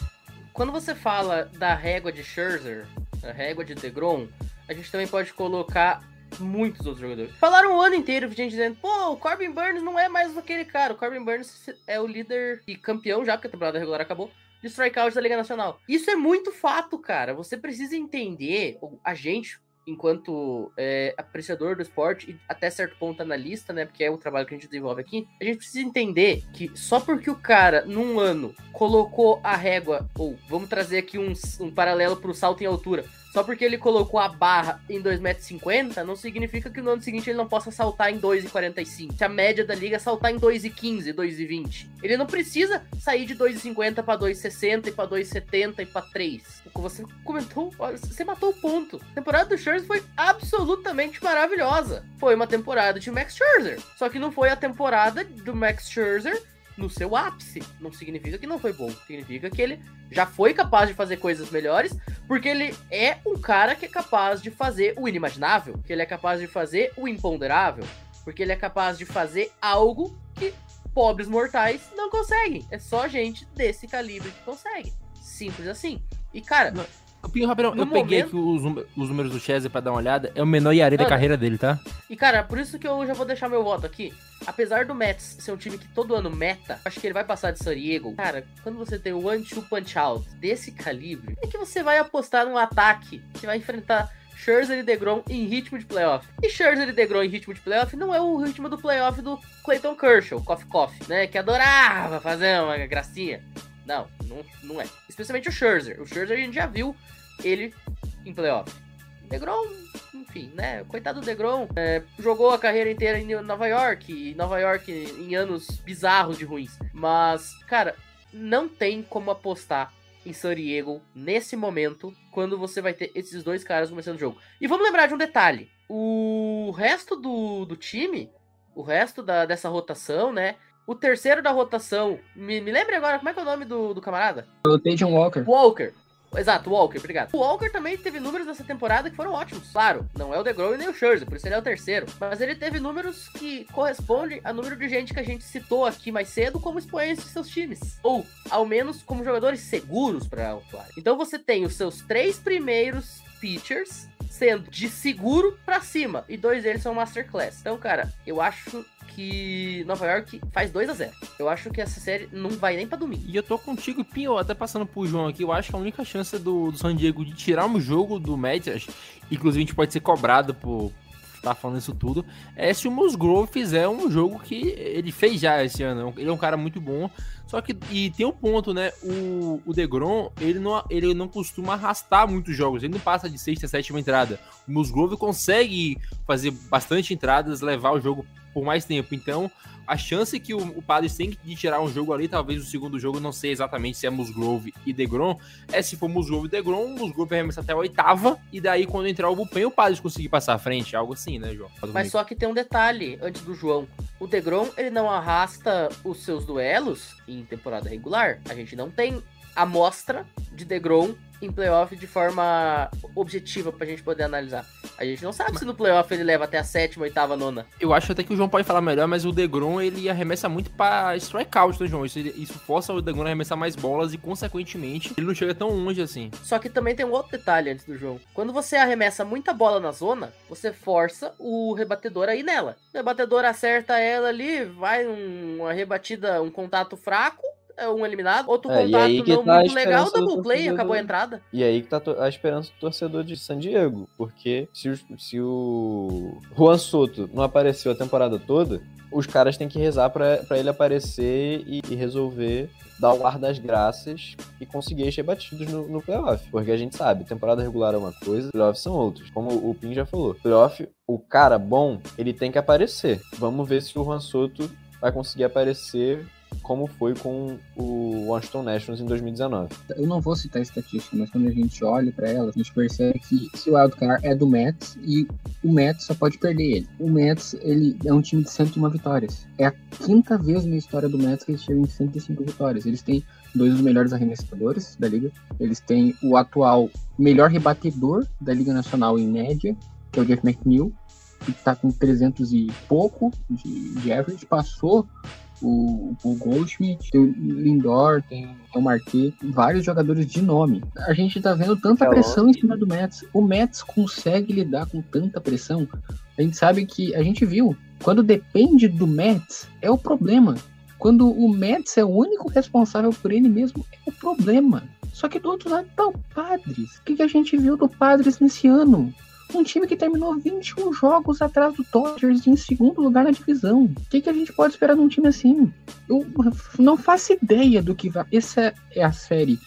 Quando você fala da régua de Scherzer, da régua de DeGrom, a gente também pode colocar muitos outros jogadores. Falaram o ano inteiro, gente dizendo, pô, o Corbin Burns não é mais aquele cara. O Corbin Burns é o líder e campeão já, porque a temporada regular acabou, de strikeouts da Liga Nacional. Isso é muito fato, cara. Você precisa entender, a gente, enquanto é, apreciador do esporte e até certo ponto analista, né, porque é o trabalho que a gente desenvolve aqui, a gente precisa entender que só porque o cara, num ano, colocou a régua, ou vamos trazer aqui um, um paralelo pro salto em altura, só porque ele colocou a barra em 2,50m, não significa que no ano seguinte ele não possa saltar em 2,45. Se a média da liga é saltar em 2,15, 2,20. Ele não precisa sair de 2,50 para 2,60 e para 2,70 e para 3. O que você comentou, você matou o ponto. A temporada do Scherzer foi absolutamente maravilhosa. Foi uma temporada de Max Scherzer. Só que não foi a temporada do Max Scherzer no seu ápice. Não significa que não foi bom. Significa que ele já foi capaz de fazer coisas melhores, porque ele é um cara que é capaz de fazer o inimaginável, que ele é capaz de fazer o imponderável, porque ele é capaz de fazer algo que pobres mortais não conseguem. É só gente desse calibre que consegue. Simples assim. E cara, Pinho, rapidão, No eu peguei momento- aqui os, os números do Chester pra dar uma olhada. É o menor IARE da carreira dele, tá? E cara, por isso que eu já vou deixar meu voto aqui. Apesar do Mets ser um time que todo ano meta, acho que ele vai passar de San Diego. Cara, quando você tem o one-two punch-out desse calibre, é que você vai apostar num ataque que vai enfrentar Scherzer e DeGrom em ritmo de playoff. E Scherzer e DeGrom em ritmo de playoff não é o ritmo do playoff do Clayton Kershaw, Coffee Coffee, né? Que adorava fazer uma gracinha. Não, não, não é. Especialmente o Scherzer. O Scherzer a gente já viu ele em playoff. DeGrom, enfim, né? Coitado do DeGrom, é, jogou a carreira inteira em Nova York, e Nova York em anos bizarros de ruins. Mas, cara, não tem como apostar em San Diego nesse momento, quando você vai ter esses dois caras começando o jogo. E vamos lembrar de um detalhe: o resto do, do time, o resto da, dessa rotação, né? O terceiro da rotação, me, me lembre agora, como é que é o nome do, do camarada? O Tajon Walker. Walker. Exato, Walker, obrigado. O Walker também teve números nessa temporada que foram ótimos. Claro, não é o DeGrom e nem o Scherzer, por isso ele é o terceiro. Mas ele teve números que correspondem a número de gente que a gente citou aqui mais cedo como expoentes de seus times. Ou, ao menos, como jogadores seguros para atuar. Então você tem os seus três primeiros pitchers sendo de seguro pra cima. E dois deles são Masterclass. Então, cara, eu acho que Nova York faz 2 a 0 Eu acho que essa série não vai nem pra domingo. E eu tô contigo, Pinho, até passando pro João aqui, eu acho que a única chance do, do San Diego de tirar um jogo do Mets, inclusive a gente pode ser cobrado por estar falando isso tudo, é se o Musgrove fizer um jogo que ele fez já esse ano. Ele é um cara muito bom, só que, e tem um ponto, né, o, o DeGrom, ele não, ele não costuma arrastar muitos jogos, ele não passa de sexta, sétima entrada. O Musgrove consegue fazer bastante entradas, levar o jogo por mais tempo, então a chance que o, o Padres tem de tirar um jogo ali, talvez o segundo jogo, não sei exatamente se é Musgrove e DeGrom, é se for Musgrove e DeGrom, o Musgrove arremessa até a oitava, e daí quando entrar o bullpen, o Padres conseguir passar à frente, algo assim, né, João? Mas só que tem um detalhe antes do João. O Degrom, ele não arrasta os seus duelos em temporada regular. A gente não tem amostra de Degrom em playoff de forma objetiva pra gente poder analisar. A gente não sabe se no playoff ele leva até a sétima, oitava, nona. Eu acho até que o João pode falar melhor, mas o DeGrom, ele arremessa muito pra strikeout, né, João? Isso, isso força o DeGrom a arremessar mais bolas e, consequentemente, ele não chega tão longe assim. Só que também tem um outro detalhe antes do jogo. Quando você arremessa muita bola na zona, você força o rebatedor a ir nela. O rebatedor acerta ela ali, vai um- uma rebatida, um contato fraco, um eliminado. Outro É, contato não tá muito legal, double play, torcedor acabou a entrada. E aí que tá a esperança do torcedor de San Diego. Porque se, os- se o Juan Soto não apareceu a temporada toda, os caras têm que rezar pra pra ele aparecer e, e resolver dar o ar das graças e conseguir encher batidos no, no playoff. Porque a gente sabe, temporada regular é uma coisa, playoff são outras. Como o Pin já falou. Playoff, o cara bom, ele tem que aparecer. Vamos ver se o Juan Soto vai conseguir aparecer como foi com o Washington Nationals em 2019. Eu não vou citar estatística, mas quando a gente olha pra ela, a gente percebe que esse wildcard é do Mets e o Mets só pode perder ele. O Mets, ele é um time de 101 vitórias. É a quinta vez na história do Mets que eles chegam em 105 vitórias. Eles têm dois dos melhores arremessadores da liga. Eles têm o atual melhor rebatedor da Liga Nacional em média, que é o Jeff McNeil, que tá com 300 e pouco de, de average. Passou o, o Goldschmidt, tem o Lindor, tem o Marquet, vários jogadores de nome. A gente tá vendo tanta É pressão em cima do Mets. O Mets consegue lidar com tanta pressão. A gente sabe que, a gente viu, quando depende do Mets, é o problema. Quando o Mets é o único responsável por ele mesmo, é o problema. Só que do outro lado tá o Padres. O que, que a gente viu do Padres nesse ano? Um time que terminou 21 jogos atrás do Dodgers em segundo lugar na divisão. O que, que a gente pode esperar de um time assim? Eu não faço ideia do que vai. Essa é a série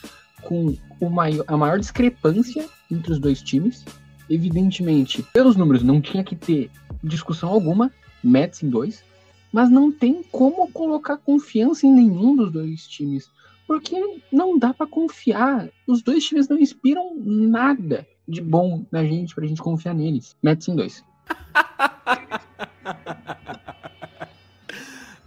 com o maior, a maior discrepância entre os dois times. Evidentemente, pelos números, não tinha que ter discussão alguma. Mets em dois. Mas não tem como colocar confiança em nenhum dos dois times. Porque não dá pra confiar. Os dois times não inspiram nada de bom na gente pra gente confiar neles. Em dois.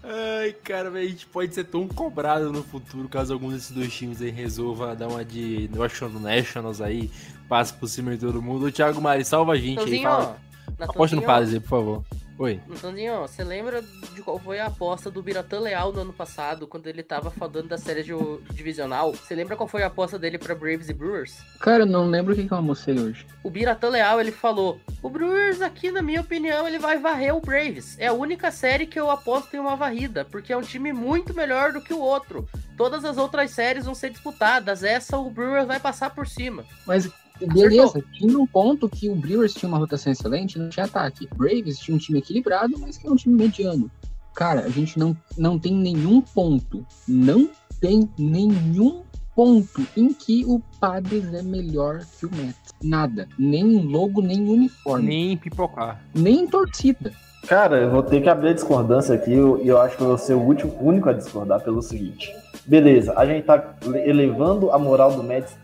Ai, cara, a gente pode ser tão cobrado no futuro caso algum desses dois times aí resolva dar uma de Washington Nationals aí, passe por cima de todo mundo. O Thiago Mari, salva a gente aí, Natanzinho, fala. Aposta no Padres aí, por favor. Oi. Natanzinho, você lembra de qual foi a aposta do Biratã Leal no ano passado, quando ele tava falando da série de- divisional? Você lembra qual foi a aposta dele pra Braves e Brewers? Cara, eu não lembro o que, que eu almocei hoje. O Biratã Leal, ele falou: O Brewers aqui, na minha opinião, ele vai varrer o Braves. É a única série que eu aposto em uma varrida, porque é um time muito melhor do que o outro. Todas as outras séries vão ser disputadas. Essa o Brewers vai passar por cima. Mas beleza, tinha um ponto que o Brewers tinha uma rotação excelente, não tinha ataque. Braves tinha um time equilibrado, mas que é um time mediano. Cara, a gente não, não tem nenhum ponto, não tem nenhum ponto em que o Padres é melhor que o Mets. Nada. Nem em logo, nem em uniforme. Nem pipocar. Nem em torcida. Cara, eu vou ter que abrir a discordância aqui e eu, eu acho que eu vou ser o último, único a discordar pelo seguinte. Beleza, a gente tá elevando a moral do Mets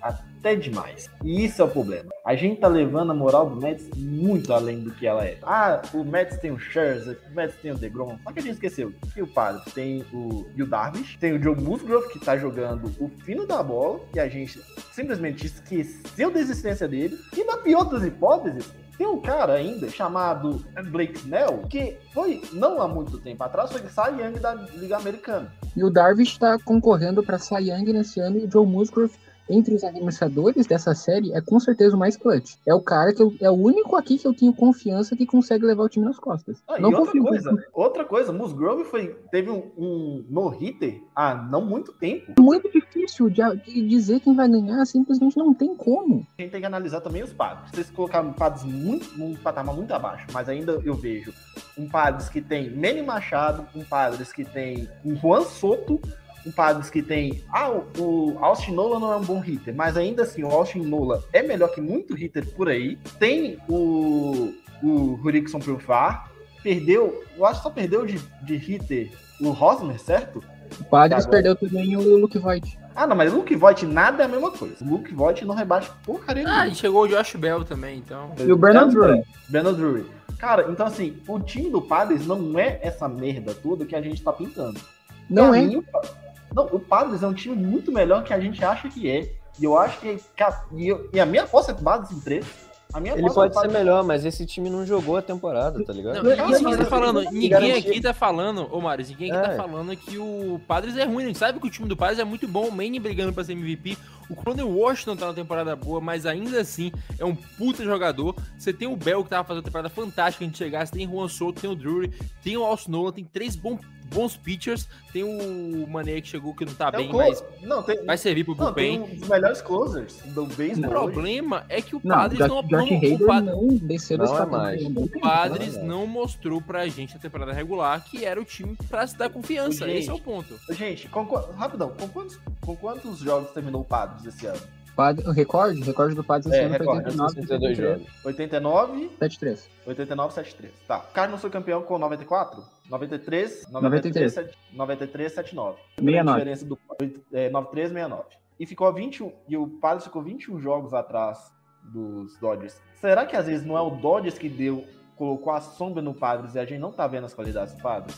até demais. E isso é o problema. A gente tá levando a moral do Mets muito além do que ela é. Ah, o Mets tem o Scherzer, o Mets tem o DeGrom. Só que a gente esqueceu que o Padre tem o, e o Darvish, tem o Joe Musgrove que tá jogando o fino da bola e a gente simplesmente esqueceu da existência dele. E na pior das hipóteses, tem um cara ainda chamado Blake Snell, que foi, não há muito tempo atrás, foi Cy Young da Liga Americana. E o Darvish está concorrendo para Cy Young nesse ano e o Joe Musgrove entre os arremessadores dessa série é com certeza o mais clutch. É o cara que eu, é o único aqui que eu tenho confiança que consegue levar o time nas costas. Ah, não outra coisa, outra coisa, Musgrove foi, teve um, um no-hitter há não muito tempo. É muito difícil de, de dizer quem vai ganhar, simplesmente não tem como. A gente tem que analisar também os padres. Vocês colocaram padres muito, num patamar muito abaixo, mas ainda eu vejo um padres que tem Manny Machado, um padres que tem um Juan Soto, um Padres que tem. Ah, o, Austin Nola não é um bom hitter, mas ainda assim, o Austin Nola é melhor que muito hitter por aí. Tem o, o Hurrickson Profar. Perdeu, eu acho que só perdeu de, de hitter o Rosmer, certo? O Padres Agora- perdeu também o Luke Voigt. Ah, não, mas Luke Voigt nada é a mesma coisa. O Luke Voigt não rebate porcaria Ah, nenhuma. e chegou o Josh Bell também, então. E o Bernard. Drury. Bernard Drury. Cara, então assim, o time do Padres não é essa merda toda que a gente tá pintando. Não Pra é. mim, não, o Padres é um time muito melhor que a gente acha que é. E eu acho que. E, eu- e a minha aposta é Padres em três. A minha Ele aposta pode é ser melhor, mas esse time não jogou a temporada, tá ligado? Não, Não, isso que você tá falando, ninguém aqui tá falando, ô Marius, ninguém aqui tá É. falando que o Padres é ruim, a gente sabe que o time do Padres é muito bom, o Manny brigando pra ser MVP, o Cronel Washington tá na temporada boa, mas ainda assim é um puta jogador, você tem o Bell que tava fazendo uma temporada fantástica, a gente chegasse, tem o Juan Soto, tem o Drury, tem o Austin Nola, tem três bons, bons pitchers, tem o Mané que chegou que não tá É o bem, mas Não, tem, vai servir pro não, tem bullpen. um dos melhores closers do O beisebol. hoje. problema é que o Não, Padres Josh, não, Josh não, o Hader Pa- não desceu Não é mais. O tempo. Padres Não, não mostrou pra gente na temporada regular que era o time pra se dar confiança. Gente. Esse é o ponto. Gente, com, rapidão, com quantos, com quantos jogos terminou o Padres esse ano? Padre- o recorde, o recorde do Padres É, recorde, 89, 62 jogos. 89, 73. 89, 73. Tá. O Cardinals foi campeão com 94? 93, 93. 93, 93 79. 69. diferença do é, 93, 69. E ficou a 21, e o Padres ficou 21 jogos atrás dos Dodgers. Será que às vezes não é o Dodgers que deu, colocou a sombra no Padres e a gente não tá vendo as qualidades do Padres?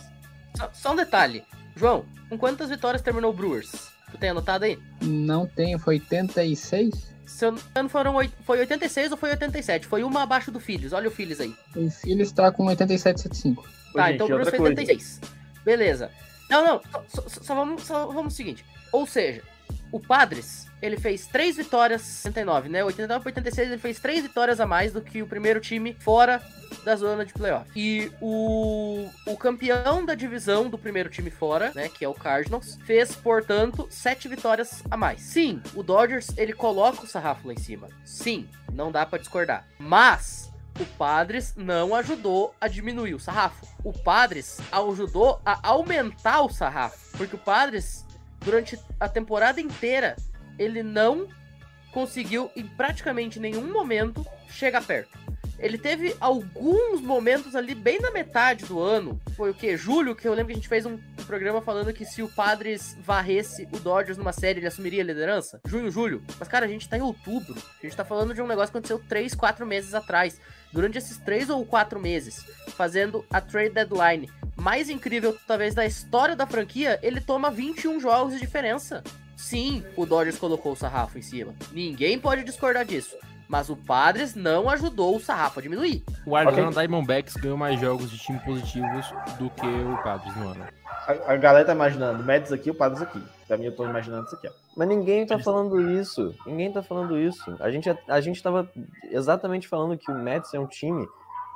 Só, só um detalhe. João, com quantas vitórias terminou o Brewers? Tu tem anotado aí? Não tenho, foi 86? Se eu não me engano, foram, foi 86 ou foi 87? Foi uma abaixo do Phillies. Olha o Phillies aí. O filho está com 87,75. Ô, Tá, gente, então o Brewers outra foi coisa. 86. Beleza. Não, não, só, só- só vamos, só vamos o seguinte. Ou seja, o Padres, ele fez três vitórias, 89, né? 89 para 86, ele fez três vitórias a mais do que o primeiro time fora da zona de playoff. E o, o campeão da divisão do primeiro time fora, né, que é o Cardinals, fez, portanto, sete vitórias a mais. Sim, o Dodgers, ele coloca o sarrafo lá em cima. Sim, não dá pra discordar. Mas o Padres não ajudou a diminuir o sarrafo. O Padres ajudou a aumentar o sarrafo, porque o Padres durante a temporada inteira ele não conseguiu em praticamente nenhum momento chegar perto. Ele teve alguns momentos ali bem na metade do ano. Foi o que? Julho, que eu lembro que a gente fez um, programa falando que se o Padres varresse o Dodgers numa série, ele assumiria a liderança. Junho, julho. Mas, cara, a gente tá em outubro. A gente tá falando de um negócio que aconteceu 3, 4 meses atrás. Durante esses 3 ou 4 meses, fazendo a trade deadline mais incrível, talvez, da história da franquia, ele toma 21 jogos de diferença. Sim, o Dodgers colocou o sarrafo em cima. Ninguém pode discordar disso. Mas o Padres não ajudou o sarrafo a diminuir. O Arizona Diamondbacks ganhou mais jogos de time positivos do que o Padres no ano. A, a galera tá imaginando, o Mets aqui, o Padres aqui. Pra mim, eu tô imaginando isso aqui, ó. Mas ninguém tá falando isso. Ninguém tá falando isso. A gente, a gente tava exatamente falando que o Mets é um time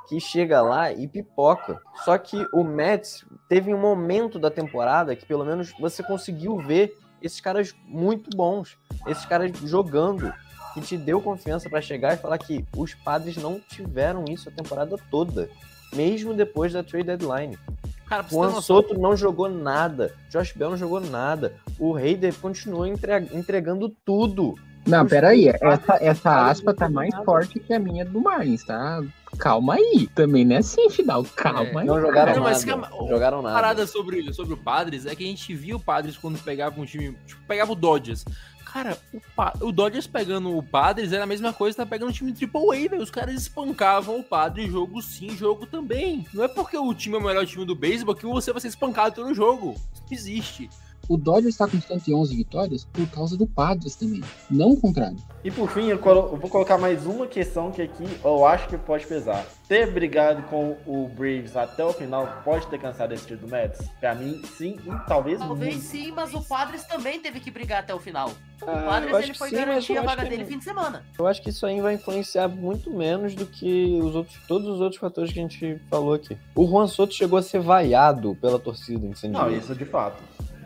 que chega lá e pipoca. Só que o Mets teve um momento da temporada que pelo menos você conseguiu ver esses caras muito bons, esses caras jogando, que te deu confiança pra chegar e falar que os padres não tiveram isso a temporada toda, mesmo depois da trade deadline. Cara, Juan noção, Soto não jogou nada, Josh Bell não jogou nada, o Raider continuou entre- entregando tudo. Não, peraí. Essa, essa aspa tá mais forte que a minha do Marlins, tá? Calma aí. Também não é assim, final. Calma É, aí. Não jogaram Não, nada. calma, não jogaram A nada. parada sobre, sobre o Padres é que a gente viu o Padres quando pegava um time. Tipo, pegava o Dodgers. Cara, o, Pa- o Dodgers pegando o Padres era a mesma coisa que tá pegando um time AAA, velho. Os caras espancavam o Padres jogo sim, jogo também. Não é porque o time é o melhor time do beisebol que você vai ser espancado todo jogo. Isso não existe. O Dodgers tá com 111 vitórias por causa do Padres também. Não o contrário. E por fim, eu, colo- eu vou colocar mais uma questão que aqui eu acho que pode pesar. Ter brigado com o Braves até o final pode ter cansado esse time do Mets? Pra mim, sim, e talvez Talvez muito. sim, mas o Padres também teve que brigar até o final. O Ah, Padres ele foi sim, garantir a vaga dele não. fim de semana. Eu acho que isso aí vai influenciar muito menos do que os outros, todos os outros fatores que a gente falou aqui. O Juan Soto chegou a ser vaiado pela torcida em San Não, Diego. isso de fato.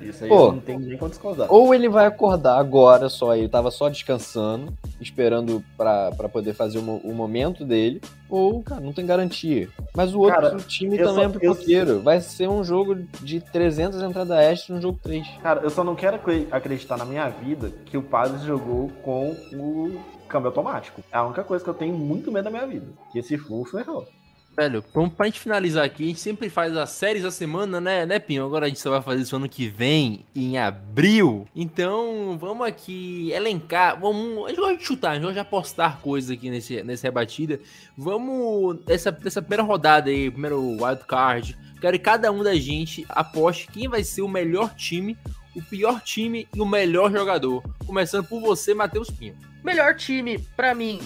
Isso aí Pô. não tem nem como discordar. Ou ele vai acordar agora só, ele tava só descansando, esperando pra pra poder fazer o, o momento dele, ou, cara, não tem garantia. Mas o outro Cara, time também só- é pipoqueiro. Vai ser um jogo de 300 entradas extra no jogo 3. Cara, eu só não quero acre- acreditar na minha vida que o Padres jogou com o câmbio automático. É a única coisa que eu tenho muito medo da minha vida. Que esse Fulfo errou. Velho, pra gente finalizar aqui, a gente sempre faz as séries da semana, né, né, Pinho? Agora a gente só vai fazer isso ano que vem, em abril. Então, vamos aqui elencar, vamos, a gente gosta de chutar, a gente gosta de apostar coisas aqui nesse, nessa rebatida. Vamos, essa, essa primeira rodada aí, primeiro wild card, quero que cada um da gente aposte quem vai ser o melhor time, o pior time e o melhor jogador. Começando por você, Matheus Pinho. Melhor time, pra mim,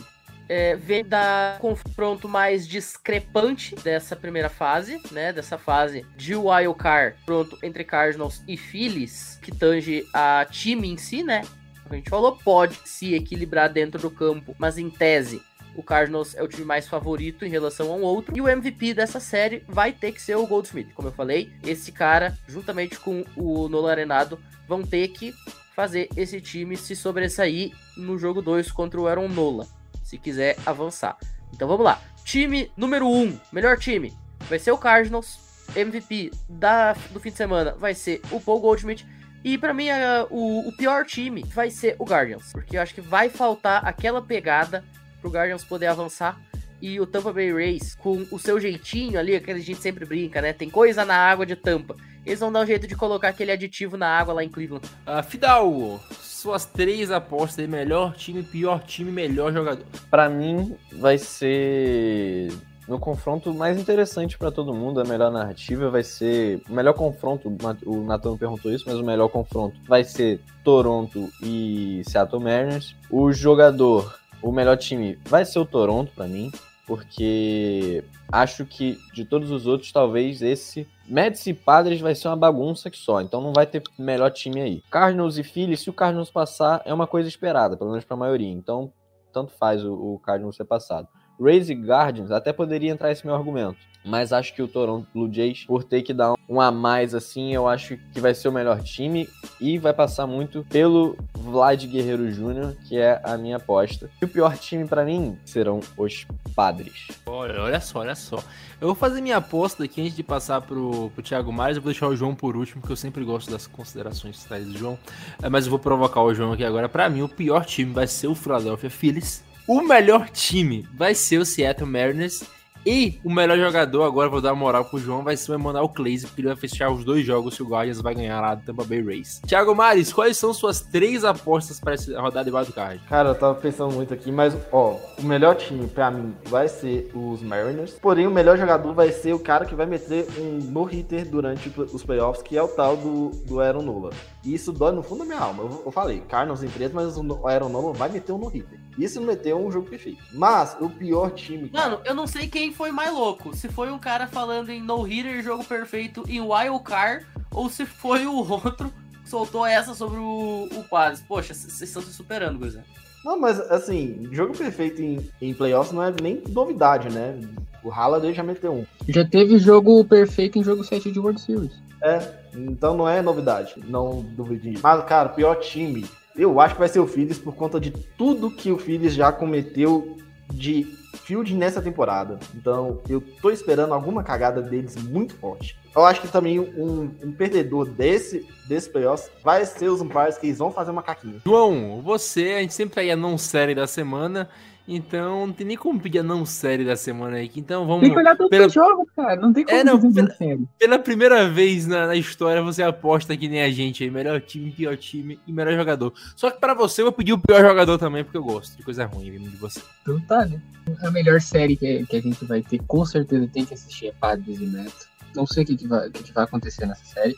é, vem da confronto mais discrepante dessa primeira fase, né? Dessa fase de wild card, pronto, entre Cardinals e Phillies, que tange a time em si, né? A gente falou, pode se equilibrar dentro do campo, mas em tese, o Cardinals é o time mais favorito em relação a um outro. E o MVP dessa série vai ter que ser o Goldsmith. Como eu falei, esse cara, juntamente com o Nolan Arenado, vão ter que fazer esse time se sobressair no jogo 2 contra o Aaron Nola, se quiser avançar. Então vamos lá. Time número 1, um, melhor time, vai ser o Cardinals. MVP da, do fim de semana vai ser o Paul Goldschmidt. E pra mim, a- o, o pior time vai ser o Guardians. Porque eu acho que vai faltar aquela pegada pro Guardians poder avançar. E o Tampa Bay Rays, com o seu jeitinho ali, aquele que a gente sempre brinca, né? Tem coisa na água de Tampa. Eles vão dar um jeito de colocar aquele aditivo na água lá em Cleveland. Fidalgo, suas três apostas aí, melhor time, pior time, melhor jogador. Pra mim, vai ser no confronto mais interessante pra todo mundo, a melhor narrativa vai ser o melhor confronto, o Nathan perguntou isso, mas o melhor confronto vai ser Toronto e Seattle Mariners. O jogador, o melhor time vai ser o Toronto pra mim, porque acho que de todos os outros, talvez esse Mets e Padres vai ser uma bagunça que só, então não vai ter melhor time aí. Cardinals e Phillies, se o Cardinals passar, é uma coisa esperada, pelo menos pra maioria. Então, tanto faz o, o Cardinals ser passado. Rays e Guardians, até poderia entrar esse meu argumento. Mas acho que o Toronto Blue Jays, por ter que dar um a mais assim, eu acho que vai ser o melhor time e vai passar muito pelo Vlad Guerreiro Jr., que é a minha aposta. E o pior time pra mim serão os Padres. Olha, olha só, olha só. Eu vou fazer minha aposta aqui antes de passar pro, pro Thiago Mares. Eu vou deixar o João por último, porque eu sempre gosto das considerações finais do João. É, Mas eu vou provocar o João aqui agora. Pra mim, o pior time vai ser o Philadelphia Phillies. O melhor time vai ser o Seattle Mariners. E o melhor jogador, agora vou dar moral pro João, vai ser o Emmanuel Claze, porque ele vai fechar os dois jogos que o Guardians vai ganhar lá do Tampa Bay Rays. Thiago Mares, quais são suas três apostas para essa rodada de wildcard? Cara, eu tava pensando muito aqui, mas ó, o melhor time pra mim vai ser os Mariners. Porém, o melhor jogador vai ser o cara que vai meter um no-hitter durante os playoffs, que é o tal do, do Aaron Nola. E isso dói no fundo da minha alma. Eu, eu falei, Cardinals em preto, mas o Aaron Nola vai meter um no-hitter. E se não meter, é um jogo perfeito. Mas o pior time. Mano, eu não sei quem foi mais louco. Se foi um cara falando em no-hitter, jogo perfeito e wild card, ou se foi o outro que soltou essa sobre o, o. Poxa, vocês estão se superando, Guizão. Não, mas assim, jogo perfeito em, em playoffs não é nem novidade, né? O Halliday já meteu um. Já teve jogo perfeito em jogo 7 de World Series. É, então não é novidade, não duvide. Mas, cara, pior time, eu acho que vai ser o Phillies por conta de tudo que o Phillies já cometeu de field nessa temporada. Então, eu tô esperando alguma cagada deles muito forte. Eu acho que também um, um perdedor desse, desse playoffs vai ser os umpires que eles vão fazer uma caquinha. João, você, a gente sempre aí a não série da semana, então não tem nem como pedir a não série da semana aí. Então vamos. Tem que olhar todos pela- os jogos, cara. Não tem como É, não, dizer pela-. Pela primeira vez na, na história, você aposta que nem a gente aí. Melhor time, pior time e melhor jogador. Só que pra você, eu vou pedir o pior jogador também, porque eu gosto de coisa ruim vindo de você. Então tá, né? A melhor série que, que a gente vai ter, com certeza tem que assistir é Padres e Neto. Não sei o que, que, vai, que, que vai acontecer nessa série.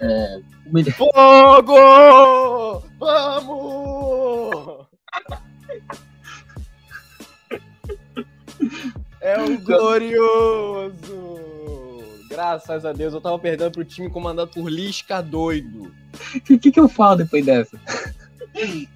É, o melhor- Fogo! Vamos! É um glorioso! Graças a Deus, eu tava perdendo pro time comandado por Lisca doido. O que, que, que eu falo depois dessa?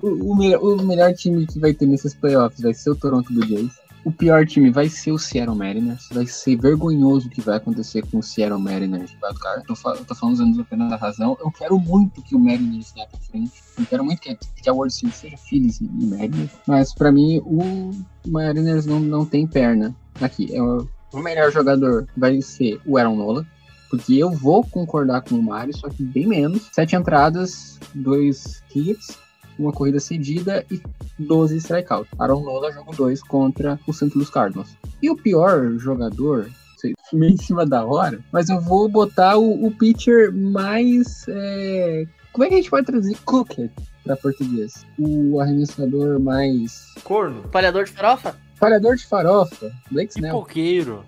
O, o melhor, o melhor time que vai ter nesses playoffs vai ser o Toronto Blue Jays. O pior time vai ser o Seattle Mariners. Vai ser vergonhoso o que vai acontecer com o Seattle Mariners. Wildcard. Eu tô, eu tô falando usando apenas a razão. Eu quero muito que o Mariners vá pra frente. Eu quero muito que, que a World Series seja Phillies e Mariners. Mas pra mim, o Mariners não, não tem perna. Aqui, é o, o melhor jogador vai ser o Aaron Nola. Porque eu vou concordar com o Mário, só que bem menos. Sete entradas, dois hits, uma corrida cedida e 12 strikeouts. Aaron Nola jogo 2 contra o St. Louis Cardinals. E o pior jogador, sei, meio em cima da hora, mas eu vou botar o, o pitcher mais. é, Como é que a gente pode traduzir Cooker para português? O arremessador mais. Corno. Palhador de farofa? Falhador de farofa, Blake Snell. Pipoqueiro.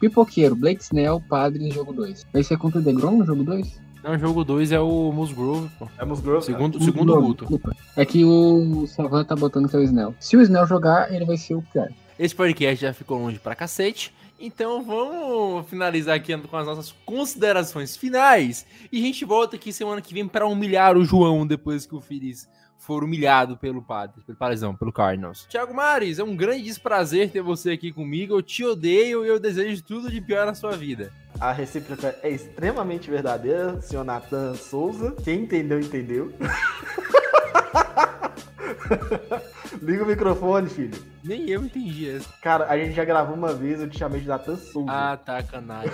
Pipoqueiro, Blake Snell, padre jogo 2. Vai ser contra o DeGrom no jogo 2? Não, jogo 2 é o Musgrove, pô. É Musgrove. Segundo, segundo Guto. Desculpa. É que o Savan tá botando que é o Snell. Se o Snell jogar, ele vai ser o pior. Esse podcast já ficou longe pra cacete. Então vamos finalizar aqui com as nossas considerações finais. E a gente volta aqui semana que vem pra humilhar o João depois que o Phillies for humilhado pelo padre, pelo Padrezão, pelo Cardinals. Thiago Mares, é um grande desprazer ter você aqui comigo. Eu te odeio e eu desejo tudo de pior na sua vida. A recíproca é extremamente verdadeira, senhor Nathan Souza. Quem entendeu, entendeu. Liga o microfone, filho. Nem eu entendi essa. Cara, a gente já gravou uma vez, eu te chamei de Nathan Souza. Ah, tá, canalha.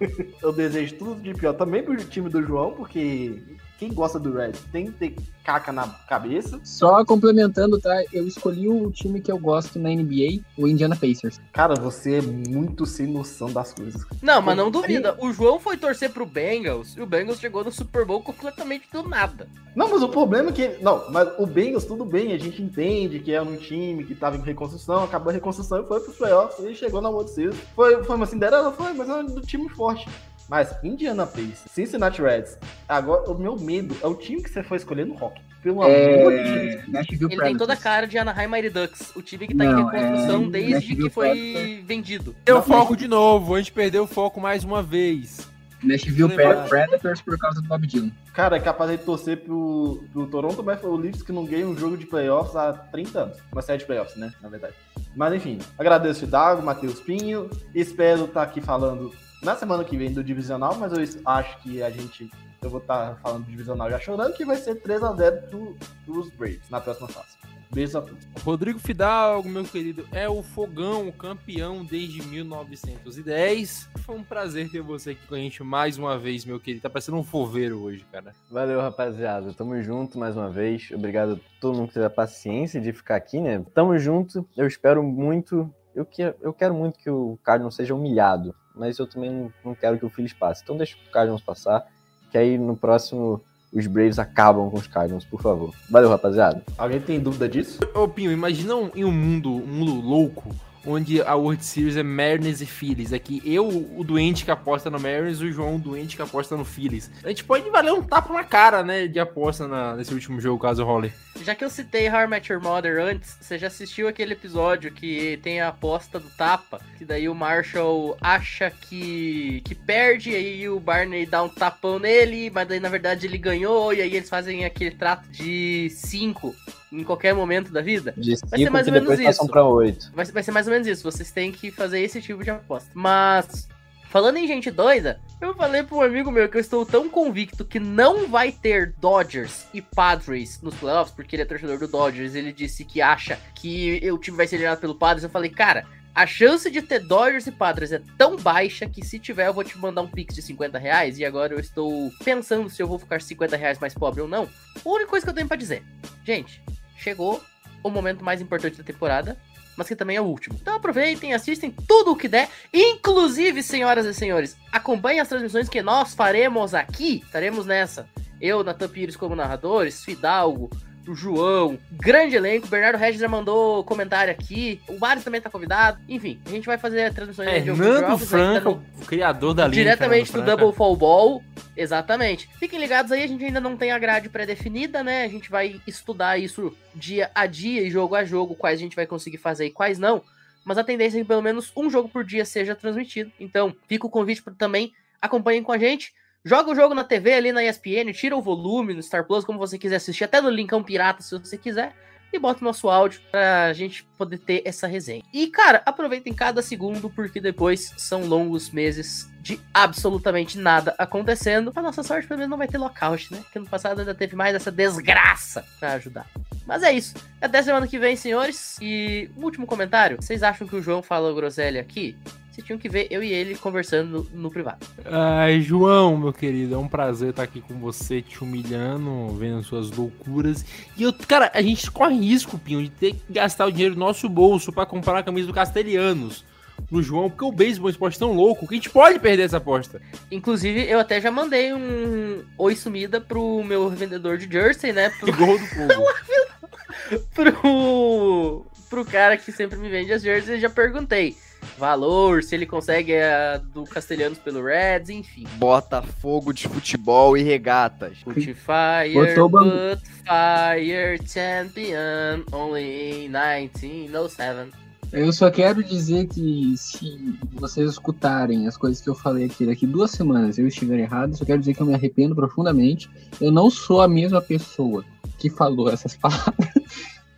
Eu desejo tudo de pior também pro time do João, porque quem gosta do Red tem que ter caca na cabeça. Só complementando, tá? Eu escolhi o time que eu gosto na NBA, o Indiana Pacers. Cara, você é muito sem noção das coisas. Não, mas não duvida. O João foi torcer pro Bengals e o Bengals chegou no Super Bowl completamente do nada. Não, mas o problema é que. Não, mas o Bengals, tudo bem, a gente entende que é um time que tava em reconstrução, acabou a reconstrução e foi pros playoffs e chegou na World Series. Foi, foi uma Cinderela? Foi, mas é do time forte. Mas Indiana Pacers, Cincinnati Reds, agora o meu medo é o time que você foi escolher no rock. Pelo amor de Deus. É, Nashville Ele tem toda a cara de Anaheim Mighty Ducks, o time que tá em Não, reconstrução é- desde Nashville que foi Predators. vendido. Deu foco de novo, a gente perdeu o foco mais uma vez. Nashville Predators por causa do Bob Dylan. Cara, é capaz de torcer pro, pro Toronto Maple Leafs que não ganha um jogo de playoffs há 30 anos. Uma série de playoffs, né? Na verdade. Mas enfim, agradeço o Dago, Matheus Pinho. Espero estar aqui falando na semana que vem do Divisional, mas eu acho que a gente. Eu vou estar falando do Divisional já chorando, que vai ser 3x0 pro, pros Braves na próxima fase. Beijos a todos. Rodrigo Fidalgo, meu querido, é o fogão, o campeão desde 1910. Foi um prazer ter você aqui com a gente mais uma vez, meu querido. Tá parecendo um foveiro hoje, cara. Valeu, rapaziada. Tamo junto mais uma vez. Obrigado a todo mundo que teve a paciência de ficar aqui, né? Tamo junto. Eu espero muito. Eu, que, eu quero muito que o Cardinals seja humilhado, mas eu também não, não quero que o Phillies passe. Então deixa o Cardinals passar, que aí no próximo os Braves acabam com os Cardinals, por favor. Valeu, rapaziada. Alguém tem dúvida disso? Ô, Pinho, imagina um, em um mundo, um mundo louco, onde a World Series é Mariners e Phillies. Aqui eu, o doente que aposta no Mariners, o João, o doente que aposta no Phillies. A gente pode valer um tapa na cara, né, de aposta na- nesse último jogo, caso role. Já que eu citei How I Your Mother antes, você já assistiu aquele episódio que tem a aposta do tapa? Que daí o Marshall acha que, que perde, e aí o Barney dá um tapão nele, mas daí na verdade ele ganhou, e aí eles fazem aquele trato de 5 em qualquer momento da vida? De ser 5 mais que ou menos isso. pra 8. Vai, vai ser mais ou menos isso. Vocês têm que fazer esse tipo de aposta. Mas, falando em gente doida, eu falei pra um amigo meu que eu estou tão convicto que não vai ter Dodgers e Padres nos playoffs, porque ele é torcedor do Dodgers. Ele disse que acha que o time vai ser eliminado pelo Padres. Eu falei, cara. A chance de ter Dodgers e Padres é tão baixa que se tiver eu vou te mandar um pix de 50 reais e agora eu estou pensando se eu vou ficar 50 reais mais pobre ou não. A única coisa que eu tenho pra dizer, gente, chegou o momento mais importante da temporada mas que também é o último. Então aproveitem, assistem tudo o que der, inclusive, senhoras e senhores, acompanhem as transmissões que nós faremos aqui, estaremos nessa. Eu, Natan Pires como narradores, Fidalgo, o João, grande elenco, Bernardo Regis já mandou comentário aqui, o Mário também tá convidado, enfim, a gente vai fazer transmissões de alguns Fernando jogos, ainda não- o criador da linha. Diretamente do. Double Fall Ball. Exatamente. Fiquem ligados aí, a gente ainda não tem a grade pré-definida, né? A gente vai estudar isso dia a dia e jogo a jogo, quais a gente vai conseguir fazer e quais não. Mas a tendência é que pelo menos um jogo por dia seja transmitido. Então, fica o convite para também acompanhem com a gente. Joga o jogo na TV ali na ESPN, tira o volume no Star Plus, como você quiser assistir, até no Linkão Pirata, se você quiser. E bota o nosso áudio pra gente poder ter essa resenha. E, cara, aproveitem cada segundo, porque depois são longos meses de absolutamente nada acontecendo. A nossa sorte, pelo menos, não vai ter lockout, né? Porque no passado ainda teve mais essa desgraça pra ajudar. Mas é isso. Até semana que vem, senhores. E um último comentário. Vocês acham que o João falou groselha aqui? Vocês tinham que ver eu e ele conversando no, no privado. Ai, João, meu querido, é um prazer estar aqui com você, te humilhando, vendo suas loucuras. E eu, cara, a gente corre risco, Pinho, de ter que gastar o dinheiro do nosso bolso pra comprar a camisa do Castelhanos pro João, porque o beisebol é um esporte tão louco que a gente pode perder essa aposta. Inclusive, eu até já mandei um oi sumida pro meu revendedor de jersey, né? Pro, Igual do povo. pro, pro cara que sempre me vende as jerseys, eu já perguntei. Valor, se ele consegue a do Castelhanos pelo Reds, enfim. Botafogo de futebol e regatas. Put fire, Botou o bambu. put fire, champion, only in 1907. Eu só quero dizer que se vocês escutarem as coisas que eu falei aqui daqui duas semanas eu estiver errado, só quero dizer que eu me arrependo profundamente. Eu não sou a mesma pessoa que falou essas palavras.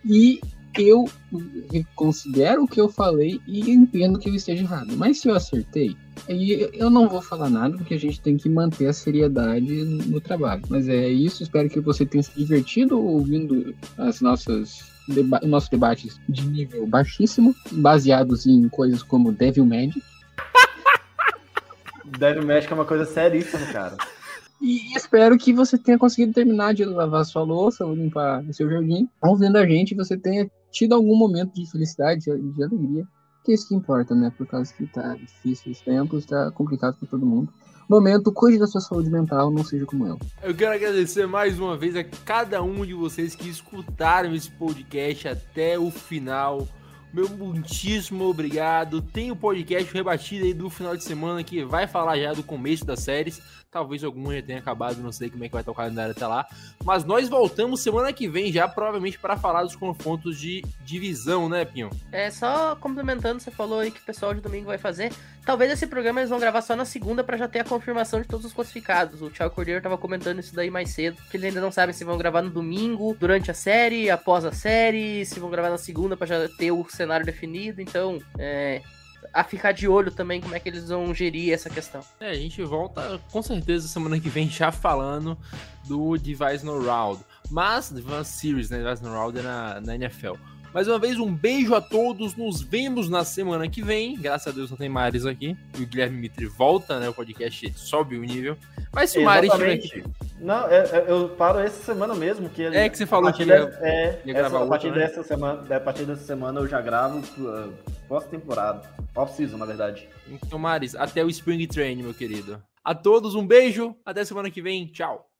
E eu considero o que eu falei e entendo que eu esteja errado. Mas se eu acertei, aí eu não vou falar nada, porque a gente tem que manter a seriedade no trabalho. Mas é isso, espero que você tenha se divertido ouvindo as nossas deba nossos debates de nível baixíssimo, baseados em coisas como Devil Magic. Devil Magic é uma coisa seríssima, cara. E espero que você tenha conseguido terminar de lavar sua louça ou limpar o seu jardim. Ouvindo a gente, você tenha tido algum momento de felicidade, de de alegria. Que é isso que importa, né? Por causa que tá difícil os tempos, tá complicado para todo mundo. Momento, cuide da sua saúde mental, não seja como eu. Eu quero agradecer mais uma vez a cada um de vocês que escutaram esse podcast até o final. meu muitíssimo obrigado. Tem o podcast rebatido aí do final de semana que vai falar já do começo das séries. Talvez algum já tenha acabado, não sei como é que vai estar o calendário até lá. Mas nós voltamos semana que vem já, provavelmente, para falar dos confrontos de divisão, né, Pinho? É, só complementando, você falou aí que o pessoal de domingo vai fazer. Talvez esse programa eles vão gravar só na segunda para já ter a confirmação de todos os classificados. O Thiago Cordeiro tava comentando isso daí mais cedo, que eles ainda não sabem se vão gravar no domingo, durante a série, após a série, se vão gravar na segunda para já ter o cenário definido. Então, é, a ficar de olho também como é que eles vão gerir essa questão. É, a gente volta com certeza semana que vem já falando do Device No Round. Mas, Advanced Series, né? Device No Round é na, na NFL. Mais uma vez, um beijo a todos. Nos vemos na semana que vem. Graças a Deus não tem Maris aqui. E o Guilherme Mitri volta, né? O podcast sobe o nível. Mas se o Maris estiver aqui. Não, é- é- eu, paro essa semana mesmo. Que ele- É que você falou que ia- é, ia essa- gravar a partir outra, né? dessa semana, a partir dessa semana eu já gravo uh, pós-temporada. Off-season, na verdade. Então, Maris, até o Spring Train, meu querido. A todos, um beijo. Até semana que vem. Tchau.